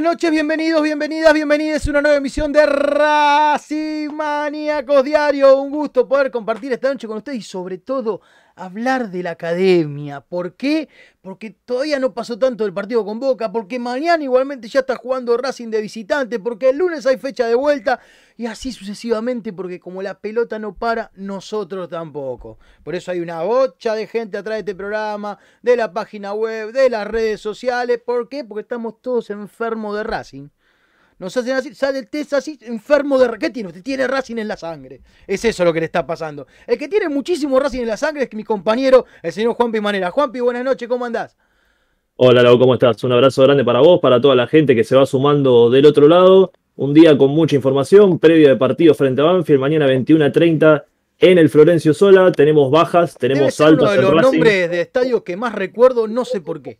buenas noches, bienvenidos, bienvenidas, bienvenidas a una nueva emisión de Racing Maníacos Diario. Un gusto poder compartir esta noche con ustedes y sobre todo hablar de la academia. ¿Por qué? Porque todavía no pasó tanto el partido con Boca, porque mañana igualmente ya está jugando Racing de visitante, porque el lunes hay fecha de vuelta y así sucesivamente, porque como la pelota no para, nosotros tampoco. Por eso hay una bocha de gente atrás de este programa, de la página web, de las redes sociales. ¿Por qué? Porque estamos todos enfermos de Racing. Nos hacen así, sale el test así, enfermo de... ¿Qué tiene? Usted tiene Racing en la sangre. Es eso lo que le está pasando. El que tiene muchísimo Racing en la sangre es mi compañero, el señor Juanpi Manera. Juanpi, buenas noches, ¿cómo andás? Hola Lau, ¿cómo estás? Un abrazo grande para vos, para toda la gente que se va sumando del otro lado. Un día con mucha información, previo de partido frente a Banfield, mañana 21 a 30 en el Florencio Sola. Tenemos bajas, Debe tenemos uno saltos de en los Racing. nombres de estadio que más recuerdo, no sé por qué.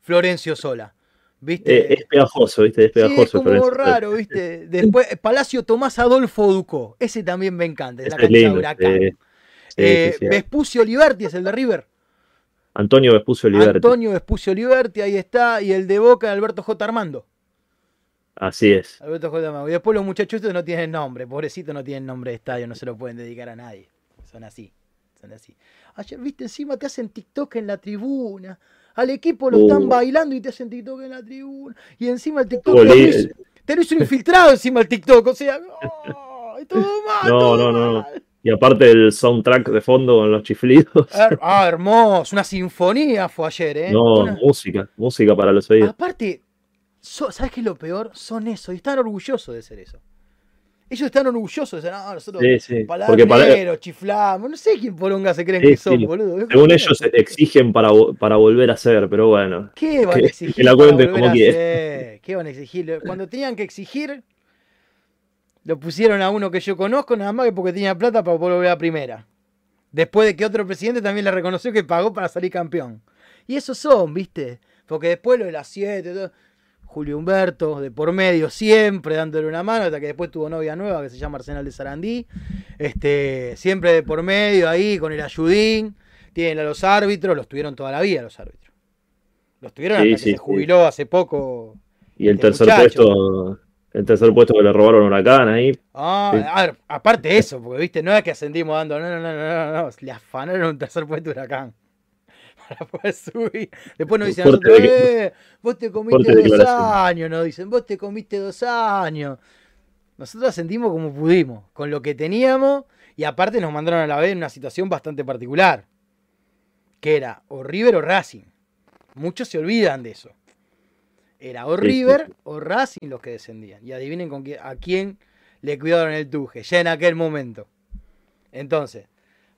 Florencio Sola. ¿Viste? Eh, es pegajoso, ¿viste? Es Sí, es pegajoso como Florencio raro, ¿viste? Después, Palacio Tomás Adolfo Ducó. Ese también me encanta, es la cancha de lindo, Huracán. sí. Sí, Eh, sí. Vespucio Liberti es el de River. Antonio Vespucio Liberti. Antonio Vespucio Liberti, ahí está. Y el de Boca, Alberto J. Armando. Así es. Alberto J. Armando. Y después los muchachos estos no tienen nombre. Pobrecitos no tienen nombre de estadio, no se lo pueden dedicar a nadie. Son así. Son así. Ayer, viste, encima te hacen TikTok en la tribuna. Al equipo lo están Uh. bailando y te hacen TikTok en la tribuna. Y encima el TikTok te lo hizo, te lo hizo un infiltrado encima el TikTok. O sea, ¡ay, todo mal. No, todo no, no. mal. Y aparte el soundtrack de fondo con los chiflidos. Ah, hermoso. Una sinfonía fue ayer, ¿eh? No, Una- música, música para los oídos. Aparte, so- ¿sabes qué es lo peor? Son eso, y están orgullosos de ser eso. Ellos están orgullosos de ser, no, nosotros Sí, sí. Porque para, palabreros, chiflamos, no sé quién poronga se creen Sí, que son, boludo. Según ellos exigen para, para volver a ser, pero bueno. ¿Qué van a exigir? que la cuenten como hacer? ¿Qué van a exigir? Cuando tenían que exigir, lo pusieron a uno que yo conozco, nada más que porque tenía plata para volver a primera. Después de que otro presidente también le reconoció que pagó para salir campeón. Y esos son, ¿viste? Porque después lo de las 7, Julio Humberto, de por medio, siempre dándole una mano, hasta que después tuvo novia nueva que se llama Arsenal de Sarandí. Este, siempre de por medio ahí con el ayudín. Tienen a los árbitros, los tuvieron toda la vida los árbitros. Los tuvieron Sí, hasta sí, que se sí. jubiló hace poco. Y el Este tercer muchacho. puesto, el tercer puesto que le robaron a Huracán ahí. Ah, a ver, aparte de eso, porque viste, no es que ascendimos dando, no, no, no, no, no, no, le afanaron un tercer puesto huracán. Para poder subir. Después nos dicen nosotros, de- eh, vos te comiste dos años, nos dicen, vos te comiste dos años. Nosotros ascendimos como pudimos, con lo que teníamos, y aparte nos mandaron a la vez en una situación bastante particular. Que era o River o Racing. Muchos se olvidan de eso. Era o River o Racing los que descendían. Y adivinen con quién, a quién le cuidaron el tuje, ya en aquel momento. Entonces,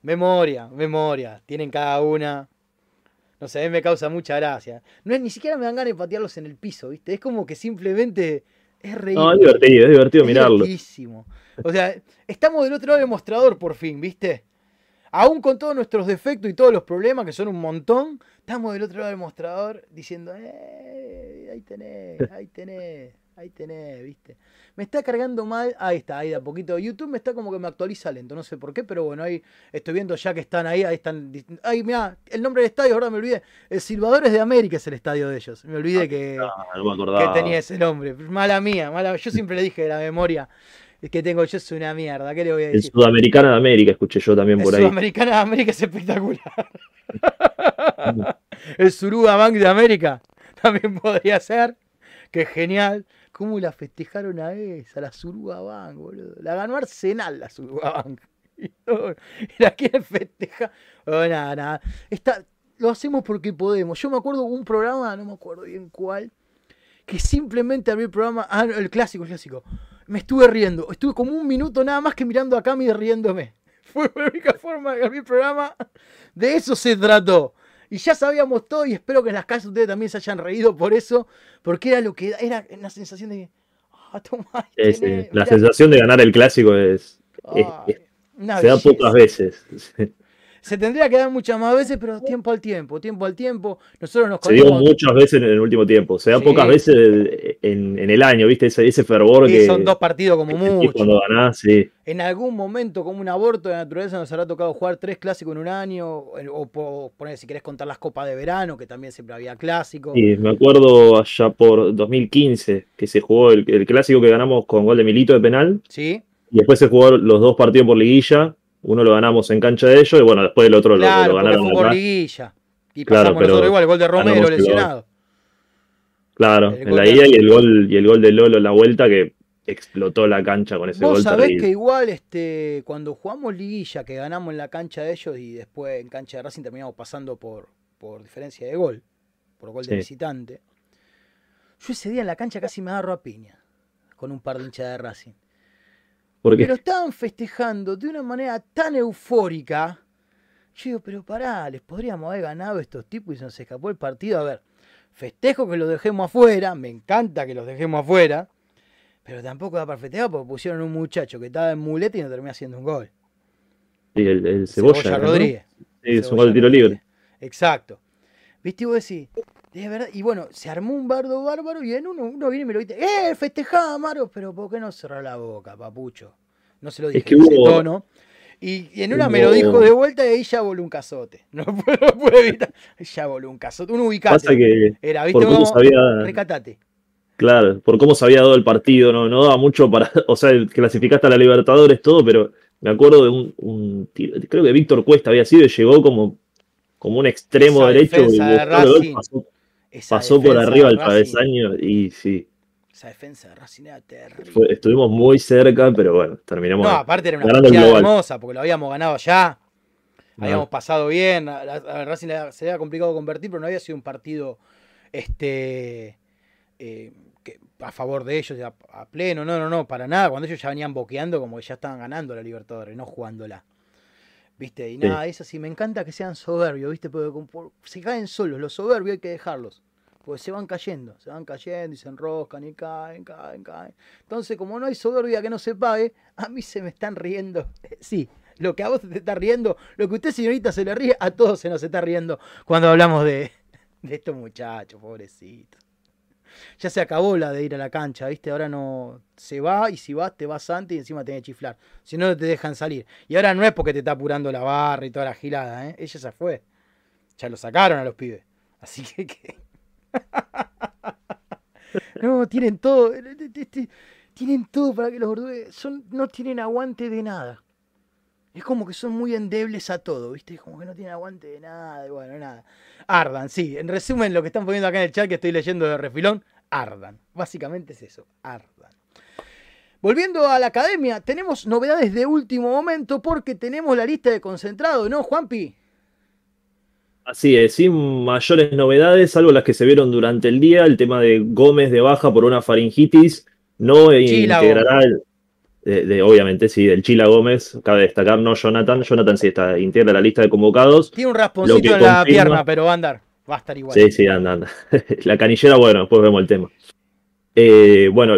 memoria, memoria, tienen cada una. No sé, me causa mucha gracia. No es ni siquiera me dan ganas de patearlos en el piso, ¿viste? Es como que simplemente es reír. No, es divertido, es divertido Es mirarlo. divertísimo. O sea, estamos del otro lado del mostrador por fin, ¿viste? Aún con todos nuestros defectos y todos los problemas, que son un montón, estamos del otro lado del mostrador diciendo, eh, ahí tenés, ahí tenés, ahí tenés, viste. Me está cargando mal, ahí está, ahí de a poquito. YouTube me está como que me actualiza lento, no sé por qué, pero bueno, ahí estoy viendo ya que están ahí, ahí están. Ay, mira, el nombre del estadio, ahora me olvidé. El Silvadores de América es el estadio de ellos. Me olvidé que, Ah, no me que tenía ese nombre. Mala mía, mala. Yo siempre le dije de la memoria que tengo yo es una mierda. ¿Qué le voy a El decir? Sudamericana de América, escuché yo también El por ahí. Sudamericana de América es espectacular. el Suruga Bank de América también podría ser. Qué genial. ¿Cómo la festejaron a esa, la Suruga Bank, boludo? La ganó Arsenal, la Suruga Bank. Y todo- y la quieren festejar. Oh, nada, nada. Está, lo hacemos porque podemos. Yo me acuerdo un programa, no me acuerdo bien cuál, que simplemente abrí el programa, ah, no, el clásico, el clásico. Me estuve riendo. Estuve como un minuto nada más que mirando a Cami riéndome. Fue la única forma de abrir el programa. De eso se trató. Y ya sabíamos todo y espero que en las casas ustedes también se hayan reído por eso, porque era lo que era una sensación de ah, toma, ahí Es, tenés, eh, la mirá". sensación de ganar el clásico es, se da pocas veces. Se tendría que dar muchas más veces, pero tiempo al tiempo, tiempo al tiempo. Nosotros nos Se dio muchas veces en el último tiempo. Se da Sí. pocas veces en, en el año, ¿viste? Ese, ese fervor que. son dos partidos como mucho. Cuando ganás, sí. En algún momento, como un aborto de naturaleza, nos habrá tocado jugar tres clásicos en un año, o, poner, si querés contar las copas de verano, que también siempre había clásicos. Y me acuerdo allá por 2015 que se jugó el, el clásico que ganamos con gol de Milito de penal. ¿Sí? Y después se jugó los dos partidos por liguilla. Uno lo ganamos en cancha de ellos y bueno, después el otro lo- Claro, lo, porque ganaron fue por liguilla. Y Claro, pasamos nosotros igual, el gol de Romero lesionado. Claro, el en la de- ida y el gol, y el gol de Lolo en la vuelta que explotó la cancha con ese Vos gol sabés terrible. que igual este, cuando jugamos liguilla, que ganamos en la cancha de ellos y después en cancha de Racing terminamos pasando por, por diferencia de gol, por gol de Sí. visitante. Yo ese día en la cancha casi me agarro a piña con un par de hinchas de Racing. Porque Pero estaban festejando de una manera tan eufórica. Yo digo, pero pará, les podríamos haber ganado a estos tipos y se nos escapó el partido. A ver, festejo que los dejemos afuera, me encanta que los dejemos afuera, pero tampoco da para festejar porque pusieron un muchacho que estaba en muleta y no termina haciendo un gol. sí, el, el cebolla, Cebolla ¿no? Rodríguez. Sí, es un Cebolla gol de tiro libre. Exacto. ¿Viste? Y vos decís, de verdad. Y bueno, se armó un bardo bárbaro y en uno, uno viene y me lo dice, ¡eh, festejá, Amaro! Pero ¿por qué no cerrar la boca, papucho? No se lo dije Es que en ese hubo- tono. Y, y en una me lo hubo- dijo de vuelta y ahí ya voló un cazote. No puedo, no puedo evitar. Ya voló un cazote. Un ubicate. Pasa que Era, ¿viste? por cómo Como, sabía, Recatate. claro, por cómo se había dado el partido, no, no daba mucho para, o sea, clasificaste a la Libertadores, todo, pero me acuerdo de un, un tiro- creo que Víctor Cuesta había sido y llegó como, como un extremo Esa derecho y de gol, Racing. pasó, Esa pasó por arriba el travesaño y sí, Esa defensa de Racing era terrible. fue- estuvimos muy cerca, pero bueno, terminamos. No, aparte era una partida hermosa porque lo habíamos ganado. Ah. Habíamos pasado bien. A, a- Racing se le había complicado convertir, pero no había sido un partido este, eh, que- a favor de ellos a, a pleno. No, no, no, para nada. Cuando ellos ya venían boqueando, como que ya estaban ganando la Libertadores, no jugándola. ¿Viste? Y Sí. nada, sí, me encanta que sean soberbios, ¿viste? Porque por- se caen solos. Los soberbios hay que dejarlos. Porque se van cayendo, se van cayendo y se enroscan y caen, caen, caen. Entonces, como no hay soberbia que no se pague, a mí se me están riendo. Sí, lo que a vos te está riendo, lo que usted, señorita, se le ríe, a todos se nos está riendo cuando hablamos de, de estos muchachos, pobrecitos. Ya se acabó la de ir a la cancha, ¿viste? Ahora no. Se va y si vas, te vas antes y encima tenés que chiflar. Si no, te dejan salir. Y ahora no es porque te está apurando la barra y toda la gilada, ¿eh? Ella se fue. Ya lo sacaron a los pibes. Así que. que- no, tienen todo. Tienen todo para que los gordues son, no tienen aguante de nada. Es como que son muy endebles a todo, ¿viste? Es como que no tienen aguante de nada, bueno, nada. Ardan, sí. En resumen, lo que están poniendo acá en el chat que estoy leyendo de refilón, ardan. Básicamente es eso, ardan. Volviendo a la academia, tenemos novedades de último momento porque tenemos la lista de concentrado, ¿no, Juanpi? Así es, sin mayores novedades, salvo las que se vieron durante el día, el tema de Gómez de baja por una faringitis, no Chila integrará, el- de, de- obviamente sí, del Chila Gómez, cabe destacar, no Jonathan, Jonathan sí está, integra la lista de convocados, Tiene un rasponcito en la pierna, pero va a andar. Va a estar igual. sí, sí, anda, anda. La canillera, bueno, después vemos el tema. Eh, bueno,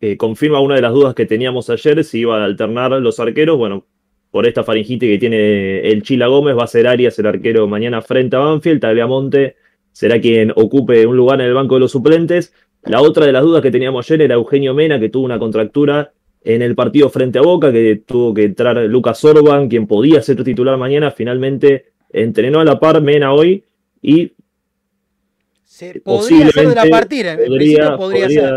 eh, confirma una de las dudas que teníamos ayer, si iban a alternar los arqueros, bueno, por esta faringitis que tiene el Chila Gómez. Va a ser Arias el arquero mañana frente a Banfield. Tagliamonte será quien ocupe un lugar en el banco de los suplentes. La otra de las dudas que teníamos ayer era Eugenio Mena, que tuvo una contractura en el partido frente a Boca, que tuvo que entrar Lucas Orban, quien podía ser titular mañana. Finalmente entrenó a la par Mena hoy y se podría ser de la partida, en principio podría ser.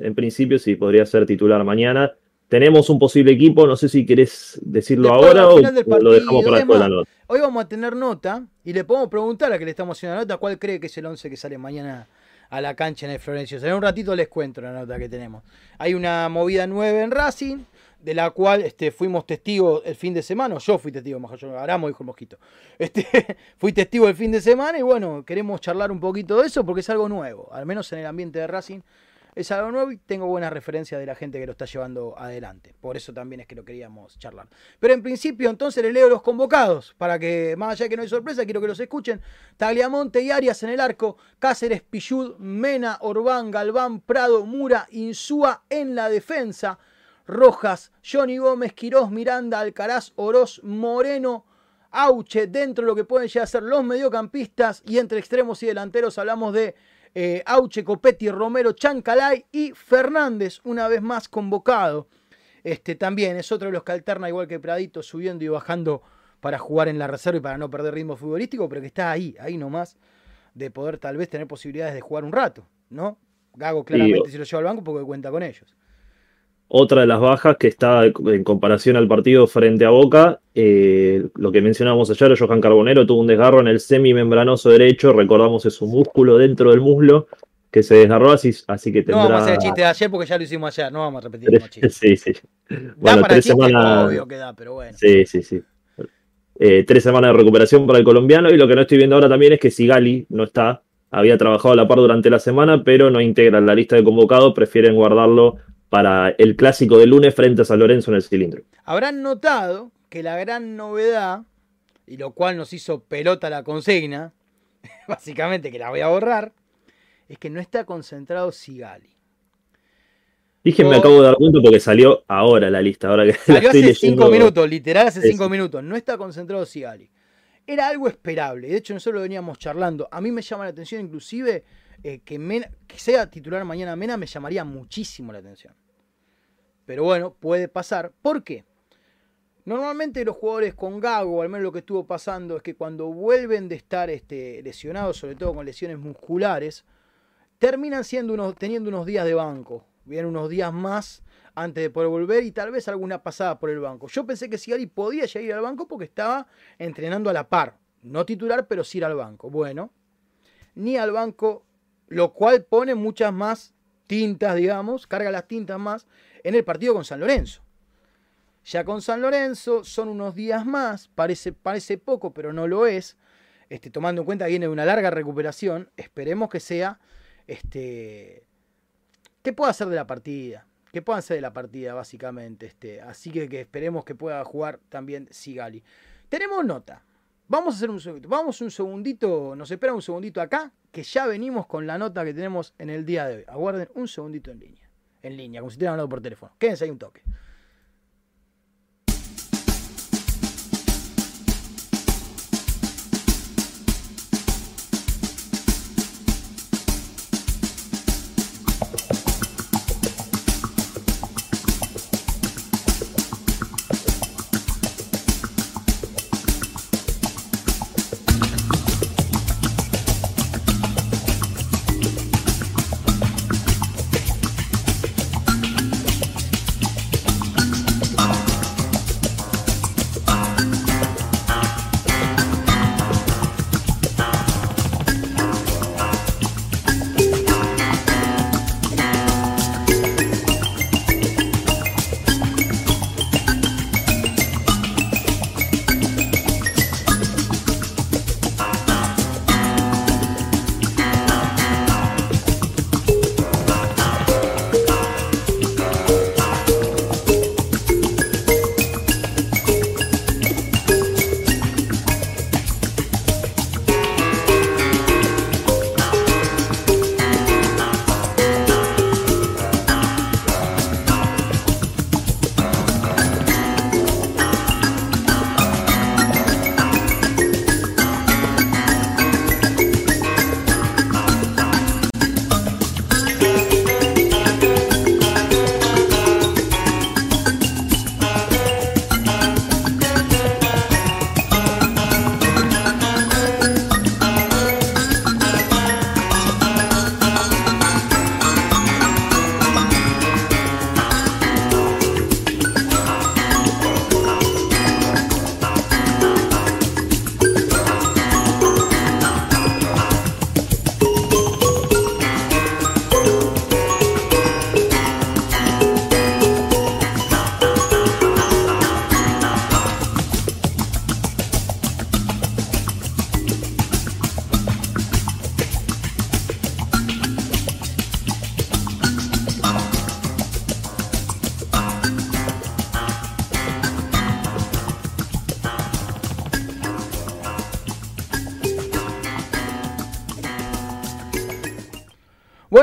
En principio sí, podría ser titular mañana. Tenemos un posible equipo, no sé si querés decirlo ahora o, lo dejamos para después de la nota. Hoy vamos a tener nota y le podemos preguntar a que le estamos haciendo la nota cuál cree que es el 11 que sale mañana a la cancha en el Florencio. En un ratito les cuento la nota que tenemos. Hay una movida nueva en Racing, de la cual este, fuimos testigos el fin de semana, yo fui testigo, mejor yo Aramo dijo el mosquito. Este, fui testigo el fin de semana y bueno, queremos charlar un poquito de eso porque es algo nuevo, al menos en el ambiente de Racing es algo nuevo y tengo buenas referencias de la gente que lo está llevando adelante. Por eso también es que lo queríamos charlar. Pero en principio, entonces les leo los convocados, para que, más allá de que no hay sorpresa, quiero que los escuchen. Tagliamonte y Arias en el arco, Cáceres, Pichud, Mena, Orbán, Galván, Prado, Mura, Insúa en la defensa, Rojas, Johnny Gómez, Quirós, Miranda, Alcaraz, Oroz, Moreno, Auche, dentro de lo que pueden llegar a ser los mediocampistas y entre extremos y delanteros hablamos de eh, Auche, Copetti, Romero, Chancalay y Fernández, una vez más convocado. Este también es otro de los que alterna, igual que Pradito, subiendo y bajando para jugar en la reserva y para no perder ritmo futbolístico, pero que está ahí, ahí nomás, de poder tal vez tener posibilidades de jugar un rato, ¿no? Gago claramente si lo lleva al banco porque cuenta con ellos. Otra de las bajas que está en comparación al partido frente a Boca, eh, lo que mencionábamos ayer, Johan Carbonero tuvo un desgarro en el semimembranoso derecho, recordamos es un músculo dentro del muslo que se desgarró así, así que tendrá... No vamos a hacer el chiste de ayer porque ya lo hicimos ayer, no vamos a repetir el chiste. Sí, sí. Bueno, para tres semanas... obvio que da, pero bueno. Sí, sí, sí. Eh, tres semanas de recuperación para el colombiano y lo que no estoy viendo ahora también es que Sigali no está, había trabajado a la par durante la semana, pero no integra la lista de convocados, prefieren guardarlo para el clásico de lunes frente a San Lorenzo en el cilindro. Habrán notado que la gran novedad, y lo cual nos hizo pelota la consigna, básicamente que la voy a borrar, es que no está concentrado Sigali. Dije, me acabo de dar cuenta porque salió ahora la lista. Ahora que salió hace cinco minutos, literal hace cinco minutos. No está concentrado Sigali. Era algo esperable. De hecho, nosotros lo veníamos charlando. A mí me llama la atención, inclusive, eh, que, que sea titular mañana Mena me llamaría muchísimo la atención. Pero bueno, puede pasar. ¿Por qué? Normalmente los jugadores con Gago, al menos lo que estuvo pasando, es que cuando vuelven de estar este, lesionados, sobre todo con lesiones musculares, terminan siendo unos, teniendo unos días de banco. Vienen unos días más antes de poder volver y tal vez alguna pasada por el banco. Yo pensé que Sigali podía ya ir al banco porque estaba entrenando a la par. No titular, pero sí ir al banco. Bueno, ni al banco, lo cual pone muchas más tintas, digamos, carga las tintas más en el partido con San Lorenzo. Ya con San Lorenzo son unos días más, parece, parece poco, pero no lo es. Este, tomando en cuenta que viene de una larga recuperación, esperemos que sea este, ¿Qué pueda hacer de la partida? ¿Qué pueda hacer de la partida, básicamente? Este, así que, que esperemos que pueda jugar también Sigali. Tenemos nota. Vamos a hacer un segundito. Vamos un segundito. Nos espera un segundito acá. Que ya venimos con la nota que tenemos en el día de hoy. Aguarden un segundito en línea en línea, como si estuvieran hablando por teléfono. Quédense ahí un toque.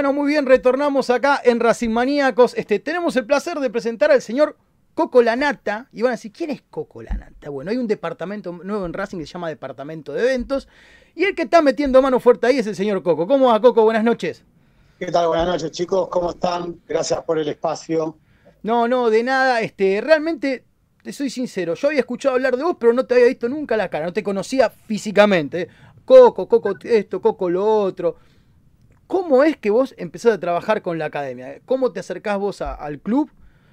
Bueno, muy bien, retornamos acá en Racing Maníacos. Este, tenemos el placer de presentar al señor Coco Lanata. Y van a decir, ¿quién es Coco Lanata? Bueno, hay un departamento nuevo en Racing que se llama Departamento de Eventos. Y el que está metiendo mano fuerte ahí es el señor Coco. ¿Cómo va, Coco? Buenas noches. ¿Qué tal? Buenas noches, chicos. ¿Cómo están? Gracias por el espacio. No, no, de nada. Este, realmente, te soy sincero, yo había escuchado hablar de vos, pero no te había visto nunca la cara, no te conocía físicamente. Coco, Coco esto, Coco lo otro. ¿Cómo es que vos empezás a trabajar con la academia? ¿Cómo te acercás vos al club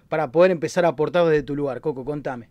para poder empezar a aportar desde tu lugar? Coco, contame.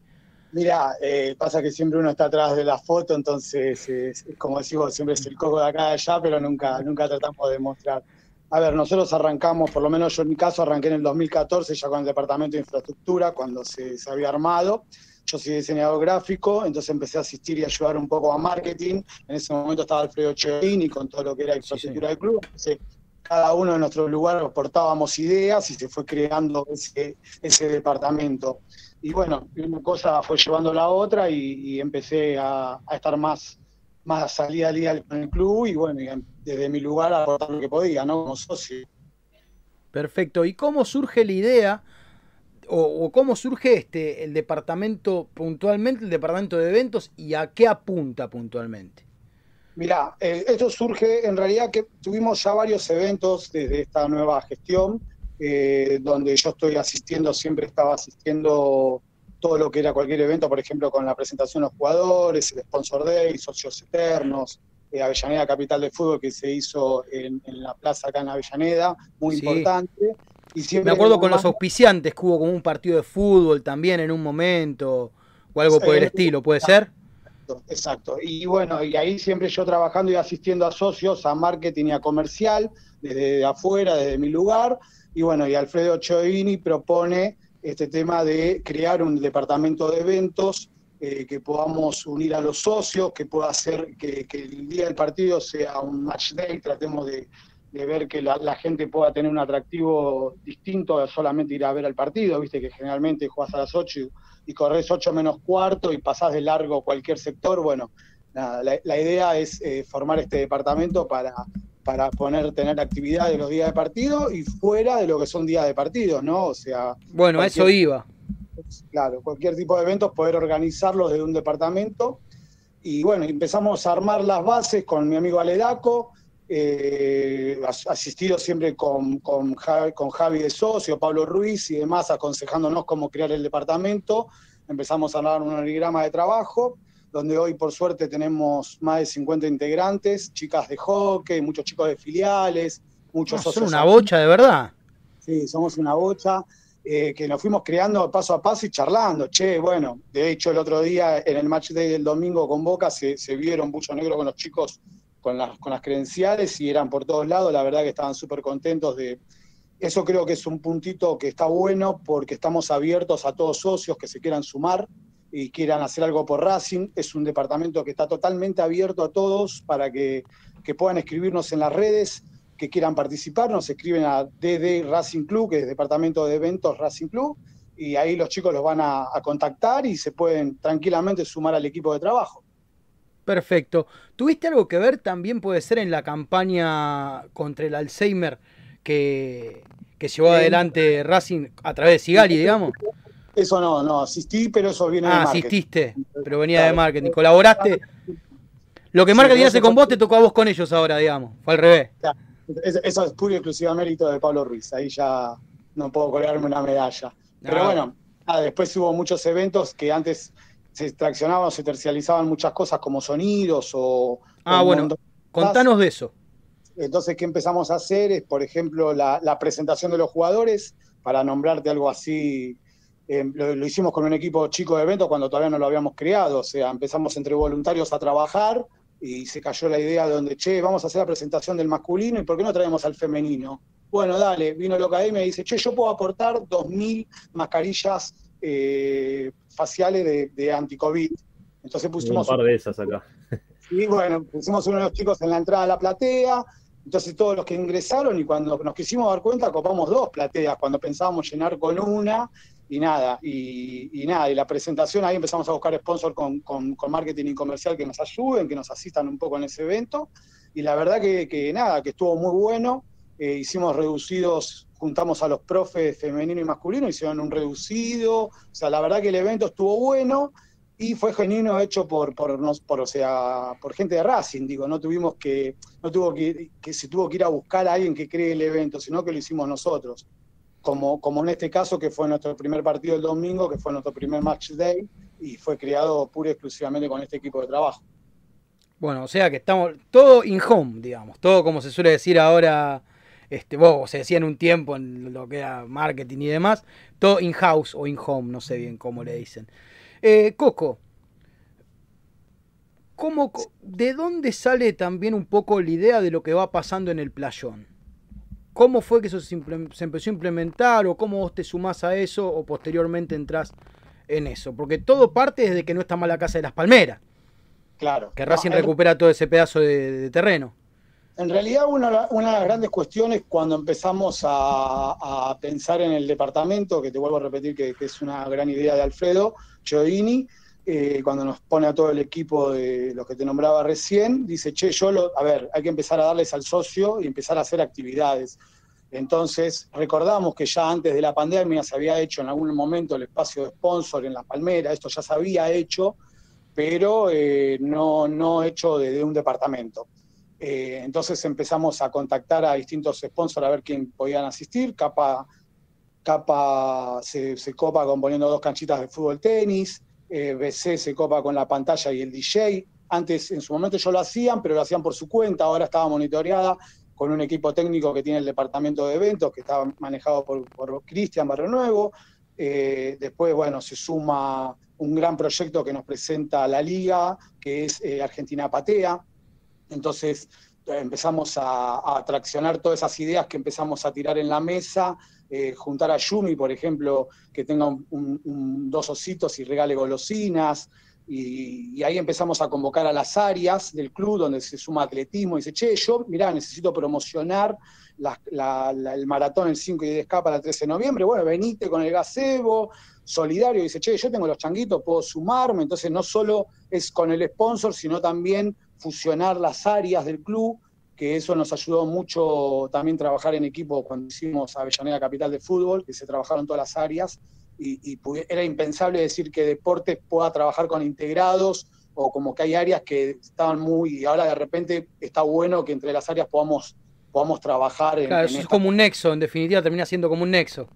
Mira, eh, pasa que siempre uno está atrás de la foto, entonces, es, como decimos, siempre es el coco de acá de allá, pero nunca, nunca tratamos de mostrar. A ver, nosotros arrancamos, por lo menos yo en mi caso arranqué en el 2014 ya con el Departamento de Infraestructura, cuando se había armado. Yo soy diseñador gráfico, entonces empecé a asistir y ayudar un poco a marketing. En ese momento estaba Alfredo y con todo lo que era infraestructura del club. Entonces, cada uno de nuestros lugares aportábamos ideas y se fue creando ese, ese departamento. Y bueno, una cosa fue llevando la otra y, empecé a, estar más, más salida al día con el club y bueno, desde mi lugar a aportar lo que podía, ¿no? Como socio. Perfecto. ¿Y cómo surge la idea o, cómo surge este el departamento puntualmente, el departamento de eventos y a qué apunta puntualmente? Mira, eh, esto surge en realidad que tuvimos ya varios eventos desde esta nueva gestión, eh, donde yo estoy asistiendo, siempre estaba asistiendo todo lo que era cualquier evento, por ejemplo, con la presentación de los jugadores, el Sponsor Day, Socios Eternos, eh, Avellaneda Capital de Fútbol que se hizo en, la plaza acá en Avellaneda, muy importante. Me acuerdo con los auspiciantes que hubo como un partido de fútbol también en un momento, o algo por el estilo, ¿puede ser? Exacto. Y bueno, y ahí siempre yo trabajando y asistiendo a socios, a marketing y a comercial, desde afuera, desde mi lugar. Y bueno, y Alfredo Choini propone este tema de crear un departamento de eventos eh, que podamos unir a los socios, que pueda hacer que, que, el día del partido sea un match day, tratemos de, de ver que la, gente pueda tener un atractivo distinto a solamente ir a ver al partido, viste que generalmente jugás a las 8 y, corres 8 menos cuarto y pasás de largo cualquier sector, bueno, la, idea es eh, formar este departamento para, para poner, tener actividad de los días de partido y fuera de lo que son días de partidos, ¿no? O sea... Bueno, eso iba. Claro, cualquier tipo de eventos, poder organizarlos desde un departamento. Y bueno, empezamos a armar las bases con mi amigo Aledaco, eh, asistido siempre con, con, Javi, de socio, Pablo Ruiz y demás, aconsejándonos cómo crear el departamento. Empezamos a dar un organigrama de trabajo, donde hoy por suerte tenemos más de 50 integrantes, chicas de hockey, muchos chicos de filiales, muchos socios. Son una bocha de verdad. Sí, somos una bocha. Eh, que nos fuimos creando paso a paso y charlando. Che, bueno, de hecho el otro día en el match day del domingo con Boca se, se vieron mucho negro con los chicos con las, con las credenciales y eran por todos lados, la verdad que estaban súper contentos de... Eso creo que es un puntito que está bueno porque estamos abiertos a todos socios que se quieran sumar y quieran hacer algo por Racing. Es un departamento que está totalmente abierto a todos para que, puedan escribirnos en las redes, que quieran participar. Nos escriben a DD Racing Club, que es Departamento de Eventos Racing Club, y ahí los chicos los van a contactar y se pueden tranquilamente sumar al equipo de trabajo. Perfecto. ¿Tuviste algo que ver también puede ser en la campaña contra el Alzheimer que, que llevó adelante Racing a través de Sigali, digamos? Eso no, no, asistí, pero eso viene de ah, marketing. asististe, pero venía de marketing. ¿Colaboraste? Lo que marketing hace con vos te tocó a vos con ellos ahora, digamos. Fue al revés. Eso es puro y exclusivo mérito de Pablo Ruiz. Ahí ya no puedo colgarme una medalla. Pero bueno, después hubo muchos eventos que antes se extraccionaban o se tercializaban muchas cosas como sonidos o... Ah, bueno, contanos de eso. Entonces, ¿qué empezamos a hacer? Es, por ejemplo, la, presentación de los jugadores, para nombrarte algo así, eh, lo, hicimos con un equipo chico de eventos cuando todavía no lo habíamos creado, o sea, empezamos entre voluntarios a trabajar y se cayó la idea de donde, che, vamos a hacer la presentación del masculino y ¿por qué no traemos al femenino? Bueno, dale, vino la academia y dice, che, yo puedo aportar 2.000 mascarillas eh, faciales de, de anti-COVID. Entonces pusimos... Un par de esas acá. Y bueno, pusimos uno de los chicos en la entrada de la platea, entonces todos los que ingresaron y cuando nos quisimos dar cuenta copamos dos plateas, cuando pensábamos llenar con una y nada, y, nada, y la presentación ahí empezamos a buscar sponsor con, con, marketing y comercial que nos ayuden, que nos asistan un poco en ese evento, y la verdad que, que nada, que estuvo muy bueno, eh, hicimos reducidos, juntamos a los profes femenino y masculino, hicieron un reducido, o sea, la verdad que el evento estuvo bueno y fue genuino hecho por, por, por, o sea, por gente de Racing, digo, no tuvimos que, no tuvo que, que se tuvo que ir a buscar a alguien que cree el evento, sino que lo hicimos nosotros. Como, como en este caso, que fue nuestro primer partido el domingo, que fue nuestro primer match day, y fue creado pura y exclusivamente con este equipo de trabajo. Bueno, o sea que estamos todo in home, digamos, todo como se suele decir ahora, este, vos, se decía en un tiempo en lo que era marketing y demás, todo in house o in home, no sé bien cómo le dicen. Eh, Coco, ¿cómo, ¿de dónde sale también un poco la idea de lo que va pasando en el playón? ¿Cómo fue que eso se, empezó a implementar o cómo vos te sumás a eso o posteriormente entras en eso? Porque todo parte desde que no está mal la casa de las palmeras. Claro. Que Racing recupera todo ese pedazo de, terreno. En realidad, una, de las grandes cuestiones cuando empezamos a, pensar en el departamento, que te vuelvo a repetir que, es una gran idea de Alfredo, Chodini, eh, cuando nos pone a todo el equipo de los que te nombraba recién, dice, che, yo, lo, a ver, hay que empezar a darles al socio y empezar a hacer actividades. Entonces, recordamos que ya antes de la pandemia se había hecho en algún momento el espacio de sponsor en La Palmera, esto ya se había hecho, pero eh, no, no hecho desde un departamento. Eh, entonces empezamos a contactar a distintos sponsors a ver quién podían asistir. Capa Capa se, copa con poniendo dos canchitas de fútbol tenis, eh, BC se copa con la pantalla y el DJ. Antes, en su momento, yo lo hacían, pero lo hacían por su cuenta, ahora estaba monitoreada con un equipo técnico que tiene el departamento de eventos, que estaba manejado por, Cristian Barrio Nuevo. Eh, después, bueno, se suma un gran proyecto que nos presenta la liga, que es Argentina Patea. Entonces, empezamos a, a traccionar todas esas ideas que empezamos a tirar en la mesa eh, juntar a Yumi, por ejemplo, que tenga dos ositos y regale golosinas. Y, ahí empezamos a convocar a las áreas del club donde se suma atletismo y dice, che, yo, mirá, necesito promocionar el maratón el 5 y 10K para el 13 de noviembre. Bueno, venite con el gazebo, solidario, dice, che, yo tengo los changuitos, puedo sumarme. Entonces no solo es con el sponsor, sino también fusionar las áreas del club que eso nos ayudó mucho también trabajar en equipo cuando hicimos Avellaneda Capital de Fútbol, que se trabajaron todas las áreas y, era impensable decir que deportes pueda trabajar con integrados o como que hay áreas que estaban muy, y ahora de repente está bueno que entre las áreas podamos, podamos trabajar. Claro, eso es como un nexo, en definitiva termina siendo como un nexo.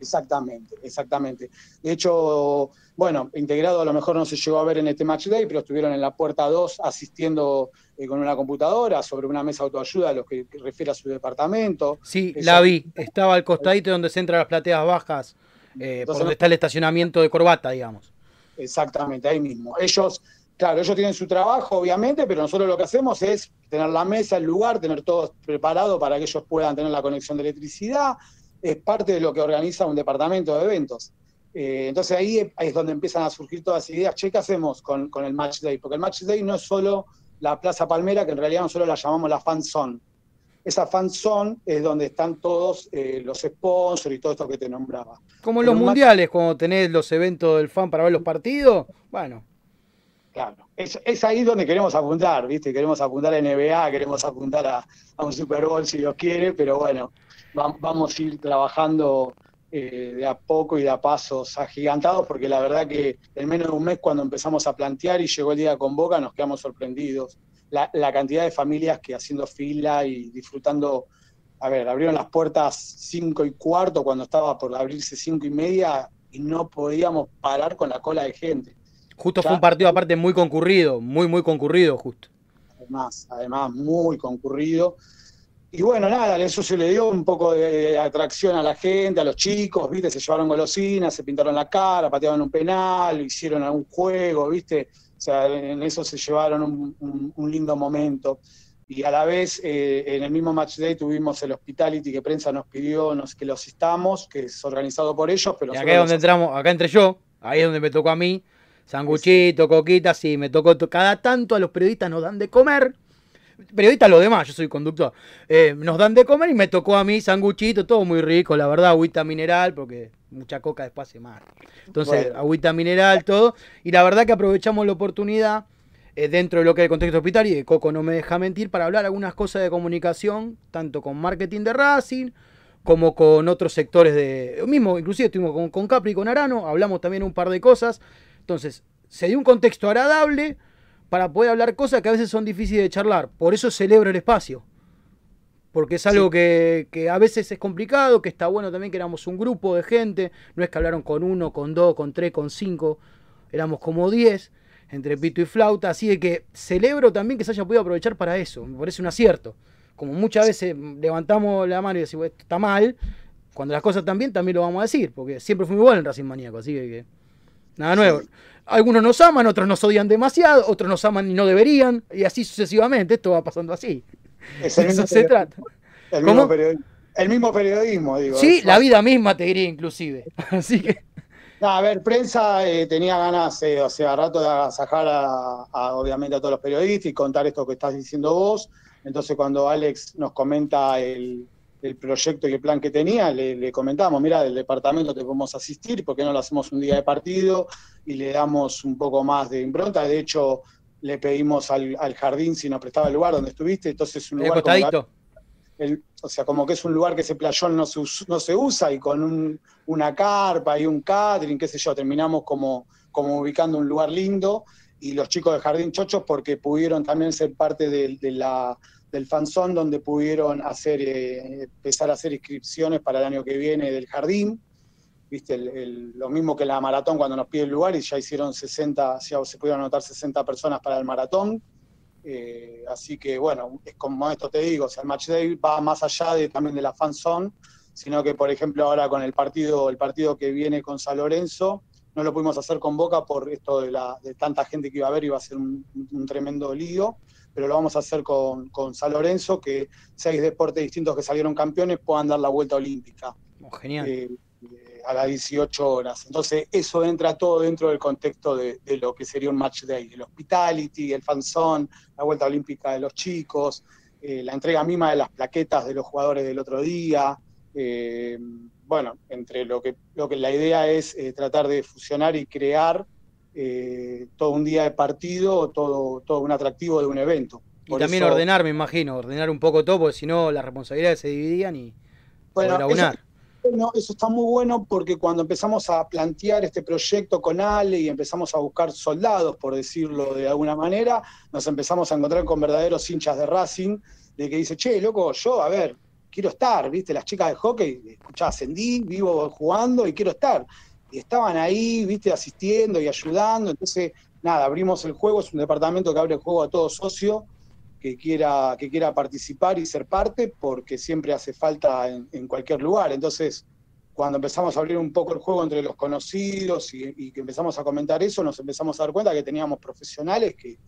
Exactamente, exactamente. De hecho, bueno, integrado a lo mejor no se llegó a ver en este match day, pero estuvieron en la puerta 2 asistiendo eh, con una computadora sobre una mesa de autoayuda a lo que, refiere a su departamento. Sí, la vi. Estaba al costadito donde se entran las plateas bajas, eh, por donde está el estacionamiento de corbata, digamos. Exactamente, ahí mismo. Ellos, claro, ellos tienen su trabajo, obviamente, pero nosotros lo que hacemos es tener la mesa, el lugar, tener todo preparado para que ellos puedan tener la conexión de electricidad, es parte de lo que organiza un departamento de eventos. Eh, entonces ahí es donde empiezan a surgir todas las ideas, che, ¿qué hacemos con, el Match Day? Porque el Match Day no es solo la Plaza Palmera, que en realidad nosotros la llamamos la Fan Zone. Esa Fan Zone es donde están todos eh, los sponsors y todo esto que te nombraba. Como en los mundiales, cuando tenés los eventos del fan para ver los partidos, bueno. Claro, es, es, ahí donde queremos apuntar, ¿viste? Queremos apuntar a NBA, queremos apuntar a, a un Super Bowl si Dios quiere, pero bueno, vamos a ir trabajando eh, de a poco y de a pasos agigantados, porque la verdad que en menos de un mes cuando empezamos a plantear y llegó el día con Boca nos quedamos sorprendidos. La, cantidad de familias que haciendo fila y disfrutando, a ver, abrieron las puertas cinco y cuarto cuando estaba por abrirse cinco y media y no podíamos parar con la cola de gente. Justo fue un partido aparte muy concurrido, muy, muy concurrido justo. Además, además, muy concurrido. Y bueno, nada, eso se le dio un poco de atracción a la gente, a los chicos, ¿viste? Se llevaron golosinas, se pintaron la cara, pateaban un penal, hicieron algún juego, ¿viste? O sea, en eso se llevaron un, lindo momento. Y a la vez, eh, en el mismo match day tuvimos el hospitality que prensa nos pidió nos, que lo asistamos, que es organizado por ellos. Pero y acá es donde entramos, acá entré yo, ahí es donde me tocó a mí, sanguchito, coquita, sí, me tocó, cada tanto a los periodistas nos dan de comer periodista lo demás, yo soy conductor. Eh, nos dan de comer y me tocó a mí sanguchito, todo muy rico, la verdad, agüita mineral, porque mucha coca después hace mal. Entonces, agüita mineral, todo. Y la verdad que aprovechamos la oportunidad eh, dentro de lo que es el contexto hospital, y Coco no me deja mentir, para hablar algunas cosas de comunicación, tanto con marketing de Racing, como con otros sectores de... Mismo, inclusive estuvimos con, con Capri y con Arano, hablamos también un par de cosas. Entonces, se dio un contexto agradable para poder hablar cosas que a veces son difíciles de charlar. Por eso celebro el espacio. Porque es algo que, que a veces es complicado, que está bueno también que éramos un grupo de gente. No es que hablaron con uno, con dos, con tres, con cinco. Éramos como diez entre pito y flauta. Así de que celebro también que se haya podido aprovechar para eso. Me parece un acierto. Como muchas veces levantamos la mano y decimos, esto está mal. Cuando las cosas están bien, también lo vamos a decir. Porque siempre fue muy bueno en Racing Maníaco. Así que, que nada nuevo. Algunos nos aman, otros nos odian demasiado, otros nos aman y no deberían. Y así sucesivamente. Esto va pasando así. Es el Eso se trata. El mismo, periodismo, el mismo periodismo, digo. Sí, la vida misma te diría inclusive. Así que... No, a ver, prensa eh, tenía ganas, eh, o sea, rato de agasajar a, a, obviamente a todos los periodistas y contar esto que estás diciendo vos. Entonces, cuando Alex nos comenta el, el proyecto y el plan que tenía, le, le comentamos, mira, del departamento te podemos asistir, ¿por qué no lo hacemos un día de partido? Y le damos un poco más de impronta. De hecho, le pedimos al, al jardín si nos prestaba el lugar donde estuviste. Entonces, es un lugar como el- o sea, como que es un lugar que ese playón no se, us- no se usa y con un- una carpa y un catering, qué sé yo, terminamos como, como ubicando un lugar lindo y los chicos de Jardín Chochos porque pudieron también ser parte del- de, la, del fanzón donde pudieron hacer, eh, empezar a hacer inscripciones para el año que viene del jardín. Viste, lo mismo que la maratón cuando nos pide el lugar y ya hicieron 60, ya se pudieron anotar 60 personas para el maratón. Eh, así que bueno, es como esto te digo, o sea, el match day va más allá de, también de la fan zone, sino que por ejemplo ahora con el partido, el partido que viene con San Lorenzo, no lo pudimos hacer con Boca por esto de, la, de tanta gente que iba a haber, iba a ser un, un tremendo lío, pero lo vamos a hacer con, con San Lorenzo, que seis deportes distintos que salieron campeones puedan dar la vuelta olímpica Oh, genial. eh, eh, a las 18 horas. Entonces, eso entra todo dentro del contexto de, de lo que sería un match day, el hospitality, el fanzone, la vuelta olímpica de los chicos, eh, la entrega misma de las plaquetas de los jugadores del otro día. eh, bueno, entre lo que, lo que la idea es tratar de fusionar y crear eh, todo un día de partido, todo, todo un atractivo de un evento. Y también eso- ordenar, me imagino, ordenar un poco todo, porque si no las responsabilidades se dividían y Bueno, eso- aunar. Eso está muy bueno porque cuando empezamos a plantear este proyecto con Ale y empezamos a buscar soldados, por decirlo de alguna manera, nos empezamos a encontrar con verdaderos hinchas de Racing, de que dice, che, loco, yo, a ver, quiero estar, ¿viste? Las chicas de hockey, escuchá, ascendí, vivo jugando y quiero estar. Y estaban ahí, ¿viste? Asistiendo y ayudando. Entonces, nada, abrimos el juego, es un departamento que abre el juego a todo socio que quiera, que quiera participar y ser parte, porque siempre hace falta en, en cualquier lugar. Entonces, cuando empezamos a abrir un poco el juego entre los conocidos y, y que empezamos a comentar eso, nos empezamos a dar cuenta que teníamos profesionales que,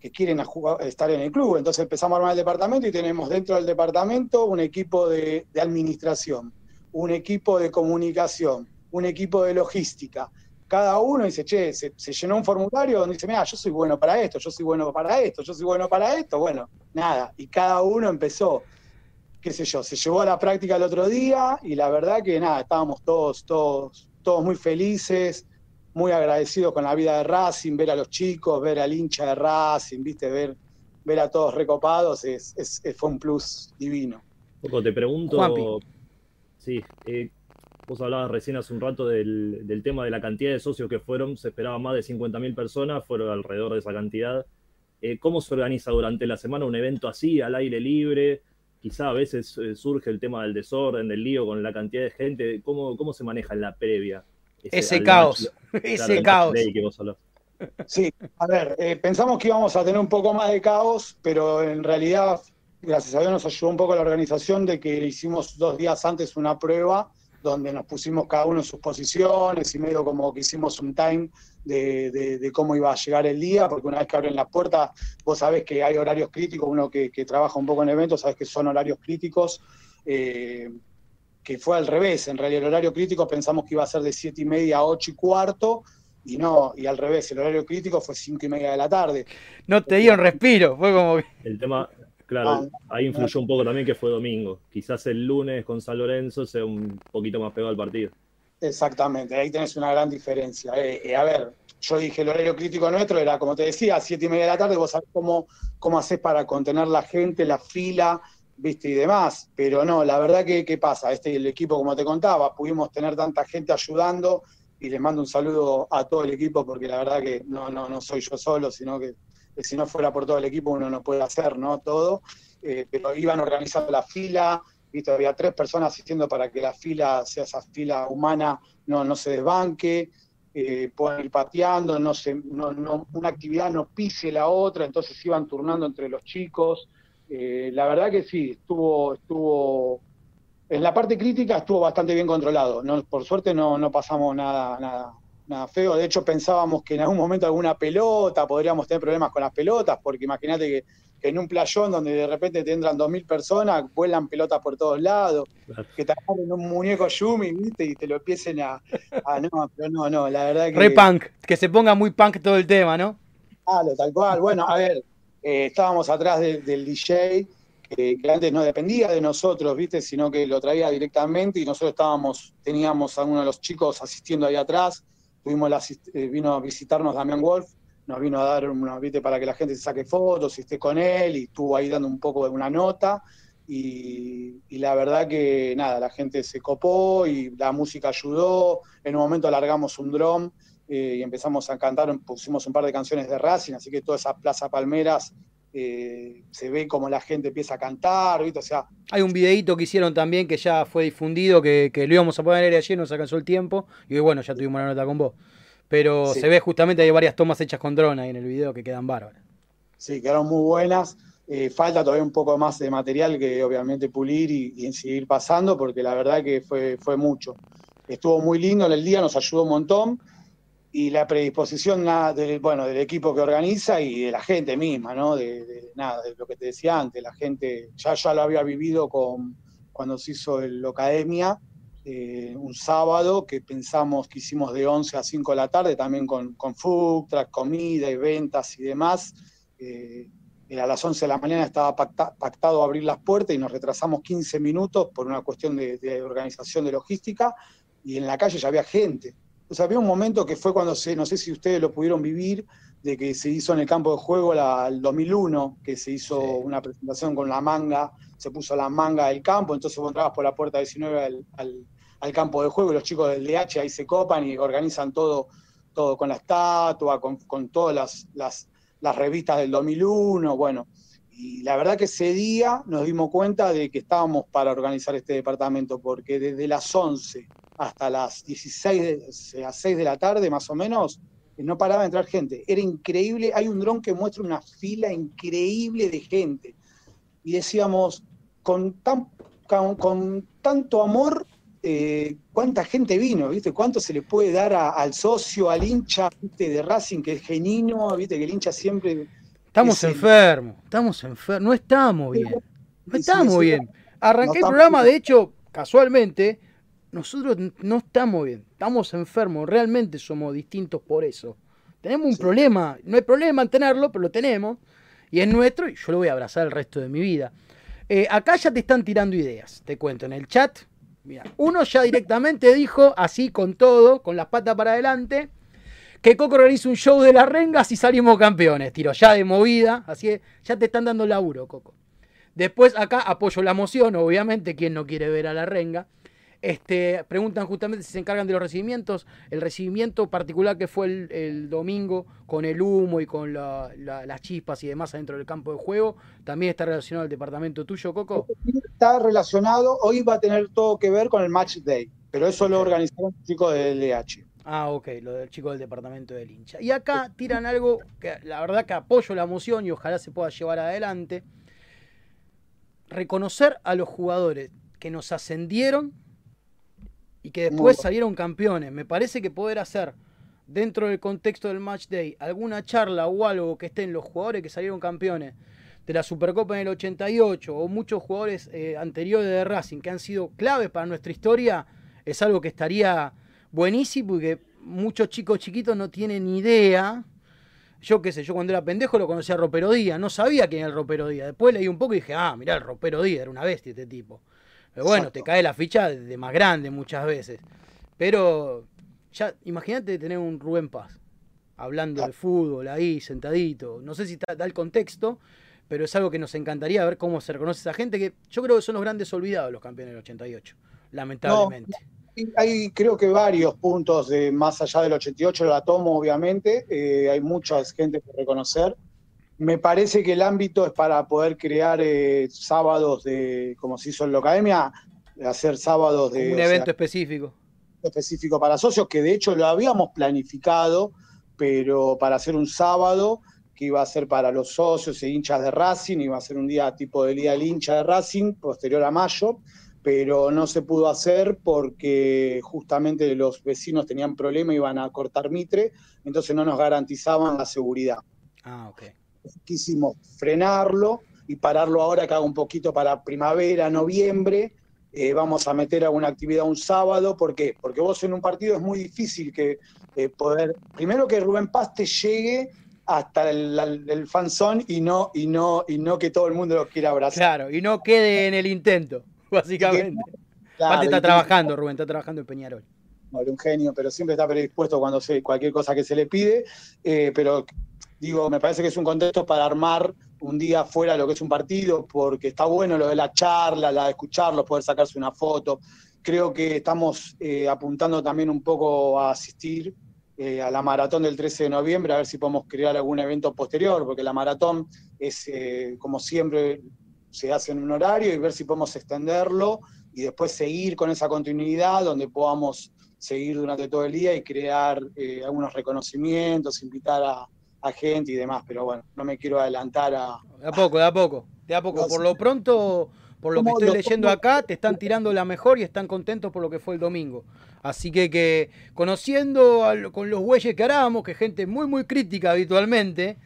que quieren a jugar- estar en el club. Entonces empezamos a armar el departamento y tenemos dentro del departamento un equipo de, de administración, un equipo de comunicación, un equipo de logística. Cada uno dice, che, se, se llenó un formulario donde dice, mira, yo soy bueno para esto, yo soy bueno para esto, yo soy bueno para esto. Bueno, nada. Y cada uno empezó, qué sé yo, se llevó a la práctica el otro día y la verdad que nada, estábamos todos, todos, todos muy felices, muy agradecidos con la vida de Racing, ver a los chicos, ver al hincha de Racing, viste, ver, ver a todos recopados, es, es- es- fue un plus divino. Poco te pregunto. Juanpi. Sí, eh, vos hablabas recién hace un rato del, del tema de la cantidad de socios que fueron. Se esperaba más de 50.000 personas, fueron alrededor de esa cantidad. Eh, ¿Cómo se organiza durante la semana un evento así, al aire libre? Quizá a veces eh, surge el tema del desorden, del lío con la cantidad de gente. ¿Cómo, cómo se maneja en la previa? Ese caos, match- ese caos. day que vos hablás? Sí, a ver, eh, pensamos que íbamos a tener un poco más de caos, pero en realidad, gracias a Dios, nos ayudó un poco la organización de que hicimos dos días antes una prueba donde nos pusimos cada uno en sus posiciones y medio como que hicimos un time de, de- de cómo iba a llegar el día, porque una vez que abren las puertas, vos sabés que hay horarios críticos, uno que, que trabaja un poco en eventos, sabés que son horarios críticos, eh, que fue al revés, en realidad el horario crítico pensamos que iba a ser de siete y media a ocho y cuarto, y no, y al revés, el horario crítico fue cinco y media de la tarde. No te dieron respiro, fue como. El tema, claro, Ah, ahí influyó un poco también que fue domingo. Quizás el lunes con San Lorenzo sea un poquito más pegado al partido. Exactamente, ahí tenés una gran diferencia. Eh, eh, a ver, yo dije, el horario crítico nuestro era, como te decía, a siete y media de la tarde, vos sabés cómo, cómo haces para contener la gente, la fila, viste, y demás. Pero no, la verdad que, ¿qué pasa? Este, el equipo, como te contaba, pudimos tener tanta gente ayudando, y les mando un saludo a todo el equipo, porque la verdad que no, no, no soy yo solo, sino que, si no fuera por todo el equipo uno no puede hacer, ¿no? Todo. Eh, pero iban organizando la fila, viste, había tres personas asistiendo para que la fila sea esa fila humana, no, no se desbanque eh, puedan ir pateando, no se, no, no, una actividad no pise la otra, entonces iban turnando entre los chicos. Eh, la verdad que sí, estuvo, estuvo, en la parte crítica estuvo bastante bien controlado. No, por suerte no, no pasamos nada, nada, nada feo. De hecho pensábamos que en algún momento alguna pelota, podríamos tener problemas con las pelotas, porque imagínate que en un playón donde de repente te entran 2.000 personas, vuelan pelotas por todos lados, que te agarren un muñeco Yumi, ¿viste? Y te lo empiecen a, No, pero no, no, la verdad que... Re punk, que se ponga muy punk todo el tema, ¿no? Claro, tal cual. Bueno, a ver, eh, estábamos atrás del DJ, que antes no dependía de nosotros, ¿viste? Sino que lo traía directamente y nosotros estábamos, teníamos a uno de los chicos asistiendo ahí atrás, tuvimos eh, vino a visitarnos Damián Wolf, nos vino a dar una, ¿viste? para que la gente se saque fotos y esté con él, y estuvo ahí dando un poco de una nota. Y, la verdad que nada, la gente se copó y la música ayudó. En un momento alargamos un drum eh, y empezamos a cantar, pusimos un par de canciones de Racing, así que toda esa Plaza Palmeras eh, se ve como la gente empieza a cantar, ¿viste? O sea. Hay un videíto que hicieron también que ya fue difundido, que, que lo íbamos a poner ayer, nos alcanzó el tiempo, y bueno, ya tuvimos una nota con vos. Pero se ve justamente, hay varias tomas hechas con drone ahí en el video que quedan bárbaras. Sí, quedaron muy buenas. Eh, falta todavía un poco más de material que obviamente pulir y, seguir pasando, porque la verdad que fue, fue mucho. Estuvo muy lindo en el día, nos ayudó un montón. Y la predisposición del, bueno, del equipo que organiza y de la gente misma, ¿no? De, nada, de lo que te decía antes, la gente ya, ya lo había vivido con, cuando se hizo el Academia eh, un sábado que pensamos que hicimos de 11 a 5 de la tarde, también con, con food comida y ventas y demás. Eh, a las 11 de la mañana estaba pactado abrir las puertas y nos retrasamos 15 minutos por una cuestión de, organización de logística y en la calle ya había gente. O sea, había un momento que fue cuando se, no sé si ustedes lo pudieron vivir, de que se hizo en el campo de juego el 2001, que se hizo una presentación con la manga, se puso la manga del campo, entonces vos entrabas por la puerta 19 al, al, campo de juego y los chicos del DH ahí se copan y organizan todo, todo con la estatua, con, todas las, las, las, revistas del 2001, bueno. Y la verdad que ese día nos dimos cuenta de que estábamos para organizar este departamento, porque desde las 11 hasta las 16, a 6 de la tarde más o menos, no paraba de entrar gente. Era increíble, hay un dron que muestra una fila increíble de gente. Y decíamos, con, tan, con, tanto amor, eh, cuánta gente vino, ¿viste? ¿Cuánto se le puede dar al socio, al hincha de Racing, que es genuino, ¿viste? Que el hincha siempre... Estamos enfermos, estamos enfermos, no estamos bien, no estamos bien. Arranqué el programa, de hecho, casualmente, nosotros no estamos bien, estamos enfermos, realmente somos distintos por eso. Tenemos un problema, no hay problema en tenerlo, pero lo tenemos, y es nuestro, y yo lo voy a abrazar el resto de mi vida. Eh, acá ya te están tirando ideas, te cuento, en el chat. Mira, uno ya directamente dijo, así con todo, con las patas para adelante, que Coco organiza un show de las rengas y salimos campeones. Tiro ya de movida, así que ya te están dando laburo, Coco. Después acá apoyo la moción, obviamente, quien no quiere ver a la renga. Este, preguntan justamente si se encargan de los recibimientos. El recibimiento particular que fue el, domingo con el humo y con las chispas y demás adentro del campo de juego, también está relacionado al departamento tuyo, Coco. Está relacionado, hoy va a tener todo que ver con el match day, pero eso lo organizaron los chicos del DH. Ah, ok, lo del chico del departamento del hincha. Y acá tiran algo que la verdad que apoyo la moción y ojalá se pueda llevar adelante. Reconocer a los jugadores que nos ascendieron y que después salieron campeones. Me parece que poder hacer dentro del contexto del match day alguna charla o algo que estén los jugadores que salieron campeones de la Supercopa en el 88 o muchos jugadores eh, anteriores de Racing que han sido claves para nuestra historia, es algo que estaría buenísimo y que muchos chicos chiquitos no tienen ni idea. Yo qué sé, yo cuando era pendejo lo conocía a Ropero Díaz, no sabía quién era el Ropero Díaz. Después leí un poco y dije, ah, mirá, el Ropero Díaz era una bestia este tipo. Pero bueno, te cae la ficha de más grande muchas veces. Pero ya, imagínate tener un Rubén Paz. hablando de fútbol ahí, sentadito. No sé si da el contexto, pero es algo que nos encantaría ver cómo se reconoce esa gente, que yo creo que son los grandes olvidados los campeones del 88, lamentablemente. hay creo que varios puntos de más allá del 88, la tomo obviamente, eh, hay mucha gente que reconocer. Me parece que el ámbito es para poder crear eh, sábados de, como se hizo en la academia, hacer sábados de... Un evento específico. Específico para socios, que de hecho lo habíamos planificado, pero para hacer un sábado que iba a ser para los socios e hinchas de Racing, iba a ser un día tipo del día del hincha de Racing, posterior a mayo, pero no se pudo hacer porque justamente los vecinos tenían problema, iban a cortar mitre, entonces no nos garantizaban la seguridad. Ah, ok. Quisimos frenarlo y pararlo ahora que haga un poquito para primavera, noviembre, eh, vamos a meter alguna actividad un sábado. ¿Por qué? Porque vos en un partido es muy difícil que eh, poder. Primero que Rubén Paz te llegue hasta el, el, fanzón y no, y, no, y no que todo el mundo lo quiera abrazar. Claro, y no quede en el intento, básicamente. Aparte está trabajando, Rubén, está trabajando en Peñarol. No, un genio, pero siempre está predispuesto cuando se, cualquier cosa que se le pide. Eh, pero digo, me parece que es un contexto para armar un día fuera de lo que es un partido, porque está bueno lo de la charla, la de escucharlos, poder sacarse una foto. Creo que estamos eh, apuntando también un poco a asistir eh, a la maratón del 13 de noviembre, a ver si podemos crear algún evento posterior, porque la maratón es, eh, como siempre, se hace en un horario y ver si podemos extenderlo y después seguir con esa continuidad donde podamos seguir durante todo el día y crear algunos reconocimientos, invitar a, a gente y demás, pero bueno, no me quiero adelantar a... De a poco, de a poco, de a poco. Por lo pronto, por lo que estoy leyendo acá, te están tirando la mejor y están contentos por lo que fue el domingo. Así que, que conociendo con los güeyes que haramos, que gente muy, muy crítica habitualmente,